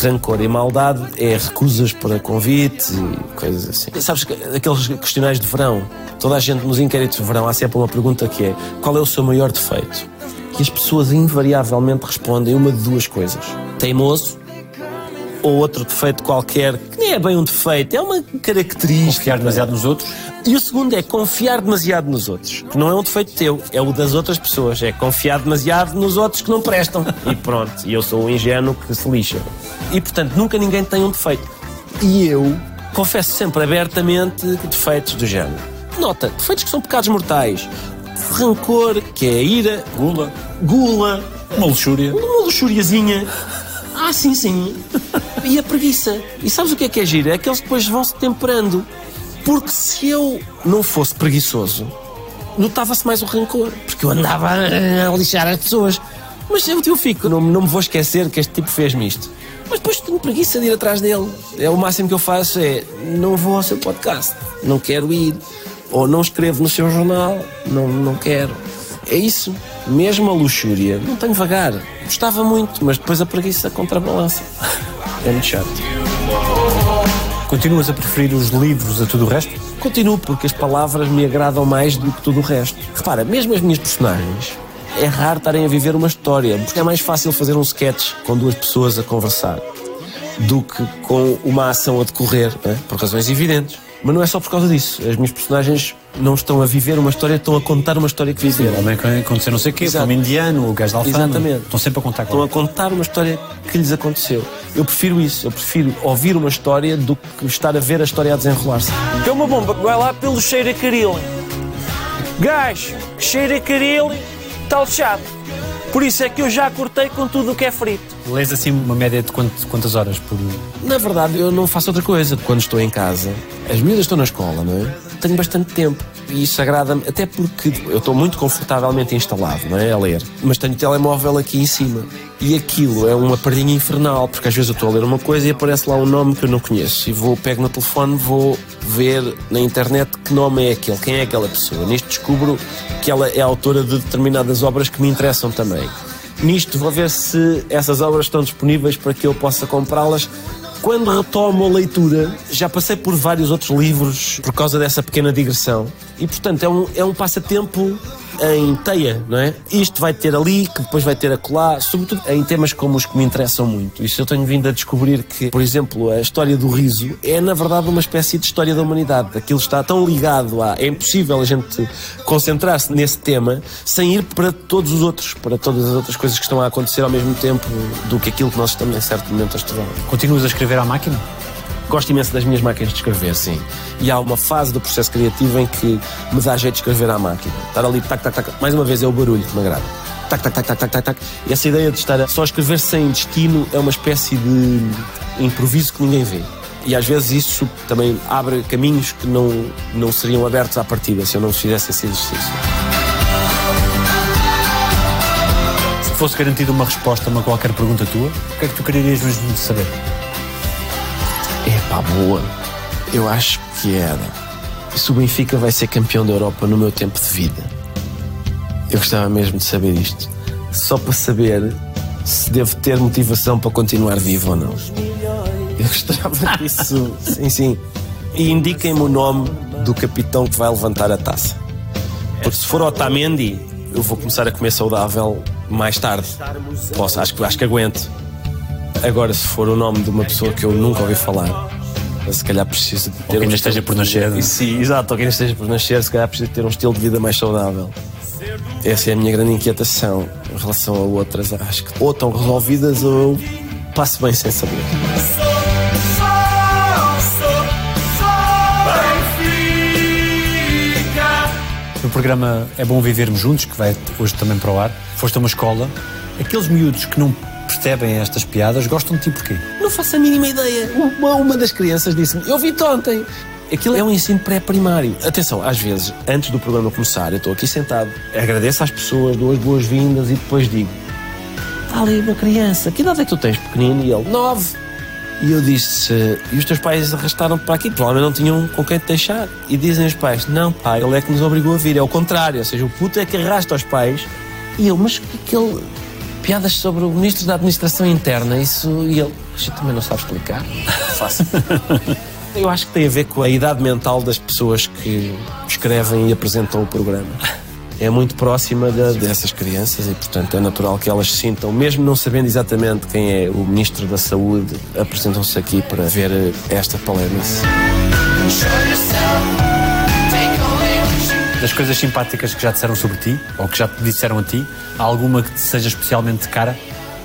rancor e maldade é recusas para convites e coisas assim. Sabes que aqueles questionários de verão, toda a gente nos inquéritos de verão há sempre uma pergunta que é: qual é o seu maior defeito? E as pessoas invariavelmente respondem uma de duas coisas: teimoso ou outro defeito qualquer, que nem é bem um defeito, é uma característica. Confiar demasiado nos outros? E o segundo é confiar demasiado nos outros, que não é um defeito teu, é o das outras pessoas, é confiar demasiado nos outros que não prestam. E pronto, e eu sou o ingênuo que se lixa. E portanto, nunca ninguém tem um defeito. E eu confesso sempre abertamente defeitos do género. Nota, defeitos que são pecados mortais. Rancor, que é a ira, Gula. gula, Uma luxúria. uma luxúriazinha. Ah, sim, sim. E a preguiça. E sabes o que é que é giro? É que eles depois vão se temperando. Porque se eu não fosse preguiçoso, notava-se mais o rancor. Porque eu andava a, a lixar as pessoas. Mas eu, eu fico, não, não me vou esquecer que este tipo fez-me isto. Mas depois tenho preguiça de ir atrás dele. É o máximo que eu faço é não vou ao seu podcast, não quero ir. Ou não escrevo no seu jornal, não, não quero. É isso. Mesmo a luxúria, não tenho vagar. Gostava muito, mas depois a preguiça contrabalança. É muito chato. Continuas a preferir os livros a tudo o resto? Continuo porque as palavras me agradam mais do que tudo o resto. Repara, mesmo as minhas personagens, é raro estarem a viver uma história, porque é mais fácil fazer um sketch com duas pessoas a conversar do que com uma ação a decorrer, não é? por razões evidentes. Mas não é só por causa disso. As minhas personagens não estão a viver uma história, estão a contar uma história que viveram. Homem que aconteceu não sei o quê, Exato. o indiano, o gajo da alfama. Exatamente. Estão sempre a contar Estão a contar uma história que lhes aconteceu. Eu prefiro isso. Eu prefiro ouvir uma história do que estar a ver a história a desenrolar-se. É uma bomba que vai lá pelo cheiro a caril. Gajo, que cheira a caril, está lixado. Por isso é que eu já cortei com tudo o que é frito. Lês assim uma média de quant- quantas horas por. Na verdade, eu não faço outra coisa. Quando estou em casa, as miúdas estão na escola, não é? Tenho bastante tempo. E isso agrada-me, até porque eu estou muito confortavelmente instalado, não é? A ler. Mas tenho o telemóvel aqui em cima. E aquilo é uma pardinha infernal, porque às vezes eu estou a ler uma coisa e aparece lá um nome que eu não conheço. E vou, pego no telefone, vou ver na internet que nome é aquele, quem é aquela pessoa. Nisto descubro que ela é autora de determinadas obras que me interessam também. Nisto vou ver se essas obras estão disponíveis para que eu possa comprá-las. Quando retomo a leitura, já passei por vários outros livros por causa dessa pequena digressão. E, portanto, é um, é um passatempo em teia, não é? Isto vai ter ali, que depois vai ter acolá, sobretudo em temas como os que me interessam muito. Isso eu tenho vindo a descobrir que, por exemplo, a história do riso é, na verdade, uma espécie de história da humanidade. Aquilo está tão ligado a... É impossível a gente concentrar-se nesse tema sem ir para todos os outros, para todas as outras coisas que estão a acontecer ao mesmo tempo do que aquilo que nós estamos, em certo momento, a estudar. Continuas a escrever à máquina? Gosto imenso das minhas máquinas de escrever, sim. E há uma fase do processo criativo em que me dá jeito de escrever à máquina. Estar ali, tac, tac, tac. Mais uma vez, é o barulho que me agrada. Tac, tac, tac, tac, tac, tac, tac. E essa ideia de estar a só escrever sem destino é uma espécie de improviso que ninguém vê. E às vezes isso também abre caminhos que não, não seriam abertos à partida se eu não fizesse esse exercício. Se fosse garantida uma resposta a uma qualquer pergunta tua, o que é que tu querias mesmo saber? É pá, boa. Eu acho que era. Se o Benfica vai ser campeão da Europa no meu tempo de vida. Eu gostava mesmo de saber isto. Só para saber se devo ter motivação para continuar vivo ou não. Eu gostava disso. sim, sim. E indiquem-me o nome do capitão que vai levantar a taça. Porque se for Otamendi, eu vou começar a comer saudável mais tarde. Posso, acho, acho que aguento. Agora, se for o nome de uma pessoa que eu nunca ouvi falar, se calhar preciso de ter que um ainda esteja por nascer, não é? Sim, exato, ou que ainda esteja por nascer, se calhar preciso ter um estilo de vida mais saudável. Essa é a minha grande inquietação em relação a outras. Acho que ou estão resolvidas ou eu passo bem sem saber. No programa É Bom Vivermos Juntos, que vai hoje também para o ar, foste a uma escola Aqueles miúdos que não percebem estas piadas gostam de ti porquê? Não faço a mínima ideia. Uma, uma das crianças disse-me: Eu vi-te ontem. Aquilo é um ensino pré-primário. Atenção, às vezes, antes do programa começar, eu estou aqui sentado, agradeço às pessoas, dou as boas-vindas e depois digo: Está ali uma criança, que idade é que tu tens, pequenino? E ele: Nove. E eu disse: E os teus pais arrastaram-te para aqui? Provavelmente não tinham com quem te deixar. E dizem os pais: Não, pai, ele é que nos obrigou a vir. É o contrário, ou seja, o puto é que arrasta os pais. E eu: Mas aquele. Piadas sobre o ministro da Administração Interna, isso. E ele: Você também não sabe explicar? Fácil. Eu acho que tem a ver com a idade mental das pessoas que escrevem e apresentam o programa. É muito próxima de, dessas crianças e, portanto, é natural que elas se sintam, mesmo não sabendo exatamente quem é o Ministro da Saúde, apresentam-se aqui para ver esta palermice. Das coisas simpáticas que já disseram sobre ti, ou que já te disseram a ti, há alguma que te seja especialmente cara?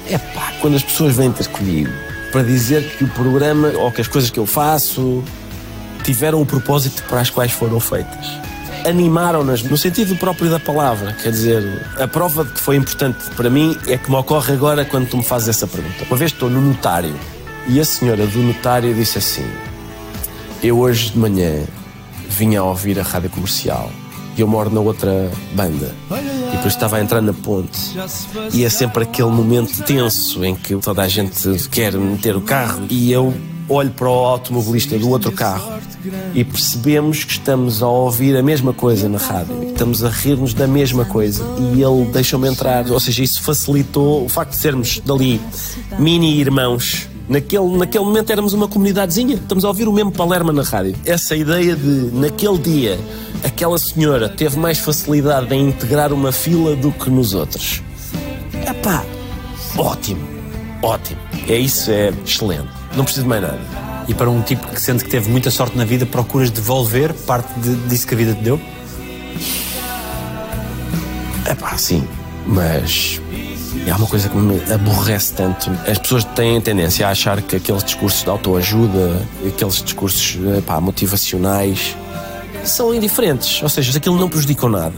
É pá, quando as pessoas vêm ter comigo para dizer que o programa ou que as coisas que eu faço tiveram o propósito para as quais foram feitas. Animaram-nas no sentido próprio da palavra, quer dizer, a prova de que foi importante para mim é que me ocorre agora quando tu me fazes essa pergunta. Uma vez estou no notário e a senhora do notário disse assim: Eu hoje de manhã vinha a ouvir a rádio comercial eu moro na outra banda. E depois estava a entrar na ponte. E é sempre aquele momento tenso em que toda a gente quer meter o carro e eu olho para o automobilista do outro carro e percebemos que estamos a ouvir a mesma coisa na rádio, estamos a rir-nos da mesma coisa e ele deixou-me entrar, ou seja, isso facilitou o facto de sermos dali mini irmãos. Naquele, naquele momento éramos uma comunidadezinha, estamos a ouvir o mesmo Palerma na rádio. Essa ideia de, naquele dia, aquela senhora teve mais facilidade em integrar uma fila do que nos outros. Epá, ótimo, ótimo. É isso, é excelente. Não preciso de mais nada. E para um tipo que sente que teve muita sorte na vida, procuras devolver parte de, disso que a vida te deu? É pá, sim. Mas há uma coisa que me aborrece tanto. As pessoas têm tendência a achar que aqueles discursos de autoajuda, aqueles discursos motivacionais, são indiferentes. Ou seja, aquilo não prejudicam nada.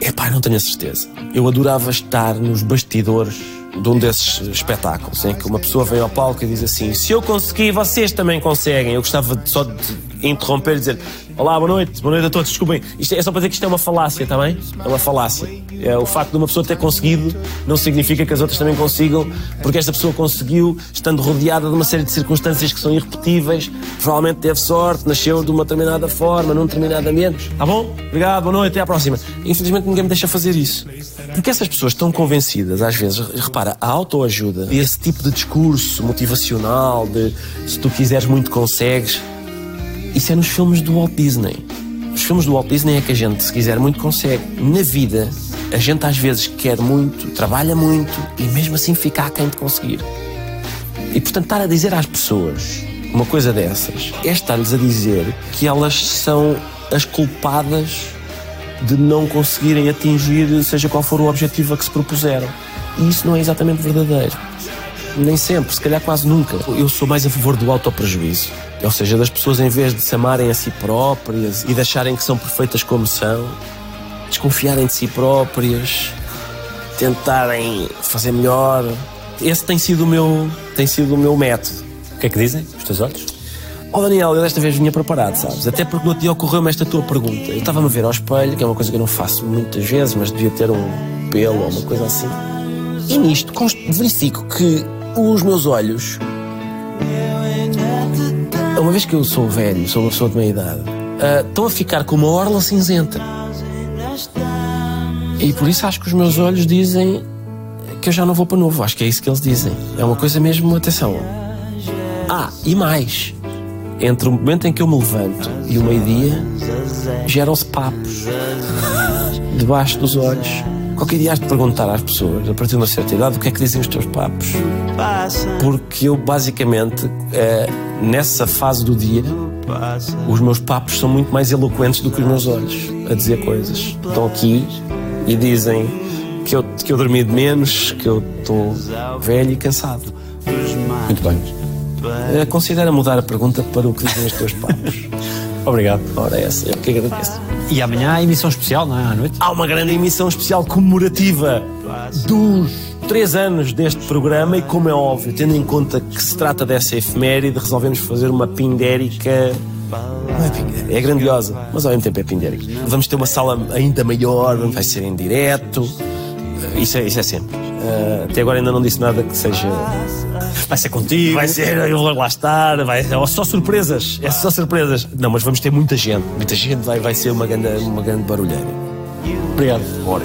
É pá, não tenho a certeza. Eu adorava estar nos bastidores de um desses espetáculos em que uma pessoa vem ao palco e diz assim: Se eu consegui, vocês também conseguem. Eu gostava só de interromper e dizer: Olá, boa noite, boa noite a todos. Desculpem, isto é só para dizer que isto é uma falácia, está bem? É uma falácia. É, o facto de uma pessoa ter conseguido não significa que as outras também consigam, porque esta pessoa conseguiu, estando rodeada de uma série de circunstâncias que são irrepetíveis. Provavelmente teve sorte, nasceu de uma determinada forma, num determinado ambiente. Tá bom? Obrigado, boa noite, até à próxima. Infelizmente ninguém me deixa fazer isso. Porque essas pessoas estão convencidas, às vezes, repara, a autoajuda, esse tipo de discurso motivacional, de se tu quiseres muito consegues, isso é nos filmes do Walt Disney. Os filmes do Walt Disney é que a gente, se quiser muito, consegue. Na vida, a gente às vezes quer muito, trabalha muito e mesmo assim fica aquém de conseguir. E portanto, estar a dizer às pessoas uma coisa dessas é estar-lhes a dizer que elas são as culpadas de não conseguirem atingir seja qual for o objetivo a que se propuseram. E isso não é exatamente verdadeiro. Nem sempre, se calhar quase nunca. Eu sou mais a favor do autoprejuízo. Ou seja, das pessoas em vez de se amarem a si próprias e de acharem que são perfeitas como são, desconfiarem de si próprias, tentarem fazer melhor. Esse tem sido o meu, tem sido o meu método. O que é que dizem os teus olhos? Oh Daniel, eu desta vez vinha preparado, sabes? Até porque no outro dia ocorreu-me esta tua pergunta. Eu estava-me a ver ao espelho, que é uma coisa que eu não faço muitas vezes, mas devia ter um pelo ou uma coisa assim. E nisto verifico que os meus olhos. Uma vez que eu sou velho, sou uma pessoa de meia idade, uh, estão a ficar com uma orla cinzenta. E por isso acho que os meus olhos dizem que eu já não vou para novo. Acho que é isso que eles dizem. É uma coisa mesmo, atenção. Ah, e mais. Entre o momento em que eu me levanto e o meio-dia, geram-se papos debaixo dos olhos. Qualquer dia has de perguntar às pessoas, a partir de uma certa idade, o que é que dizem os teus papos. Porque eu, basicamente, é, nessa fase do dia, os meus papos são muito mais eloquentes do que os meus olhos a dizer coisas. Estão aqui e dizem que eu, que eu dormi de menos, que eu estou velho e cansado. Muito bem. Uh, considera mudar a pergunta para o que dizem os teus papos. Obrigado. Ora, essa, eu que agradeço. E amanhã há emissão especial, não é? À noite? Há uma grande emissão especial comemorativa dos três anos deste programa e, como é óbvio, tendo em conta que se trata dessa efeméride, resolvemos fazer uma pindérica. Não é pindérica, é grandiosa, mas ao mesmo tempo é pindérica. Vamos ter uma sala ainda maior, vai ser em direto. Isso é, isso é sempre. Uh, até agora ainda não disse nada que seja. Vai ser contigo. Vai ser, eu vou lá estar, vai, é só surpresas. É só surpresas. Não, mas vamos ter muita gente. Muita gente vai, vai ser uma grande, uma grande barulheira. Obrigado. Bora.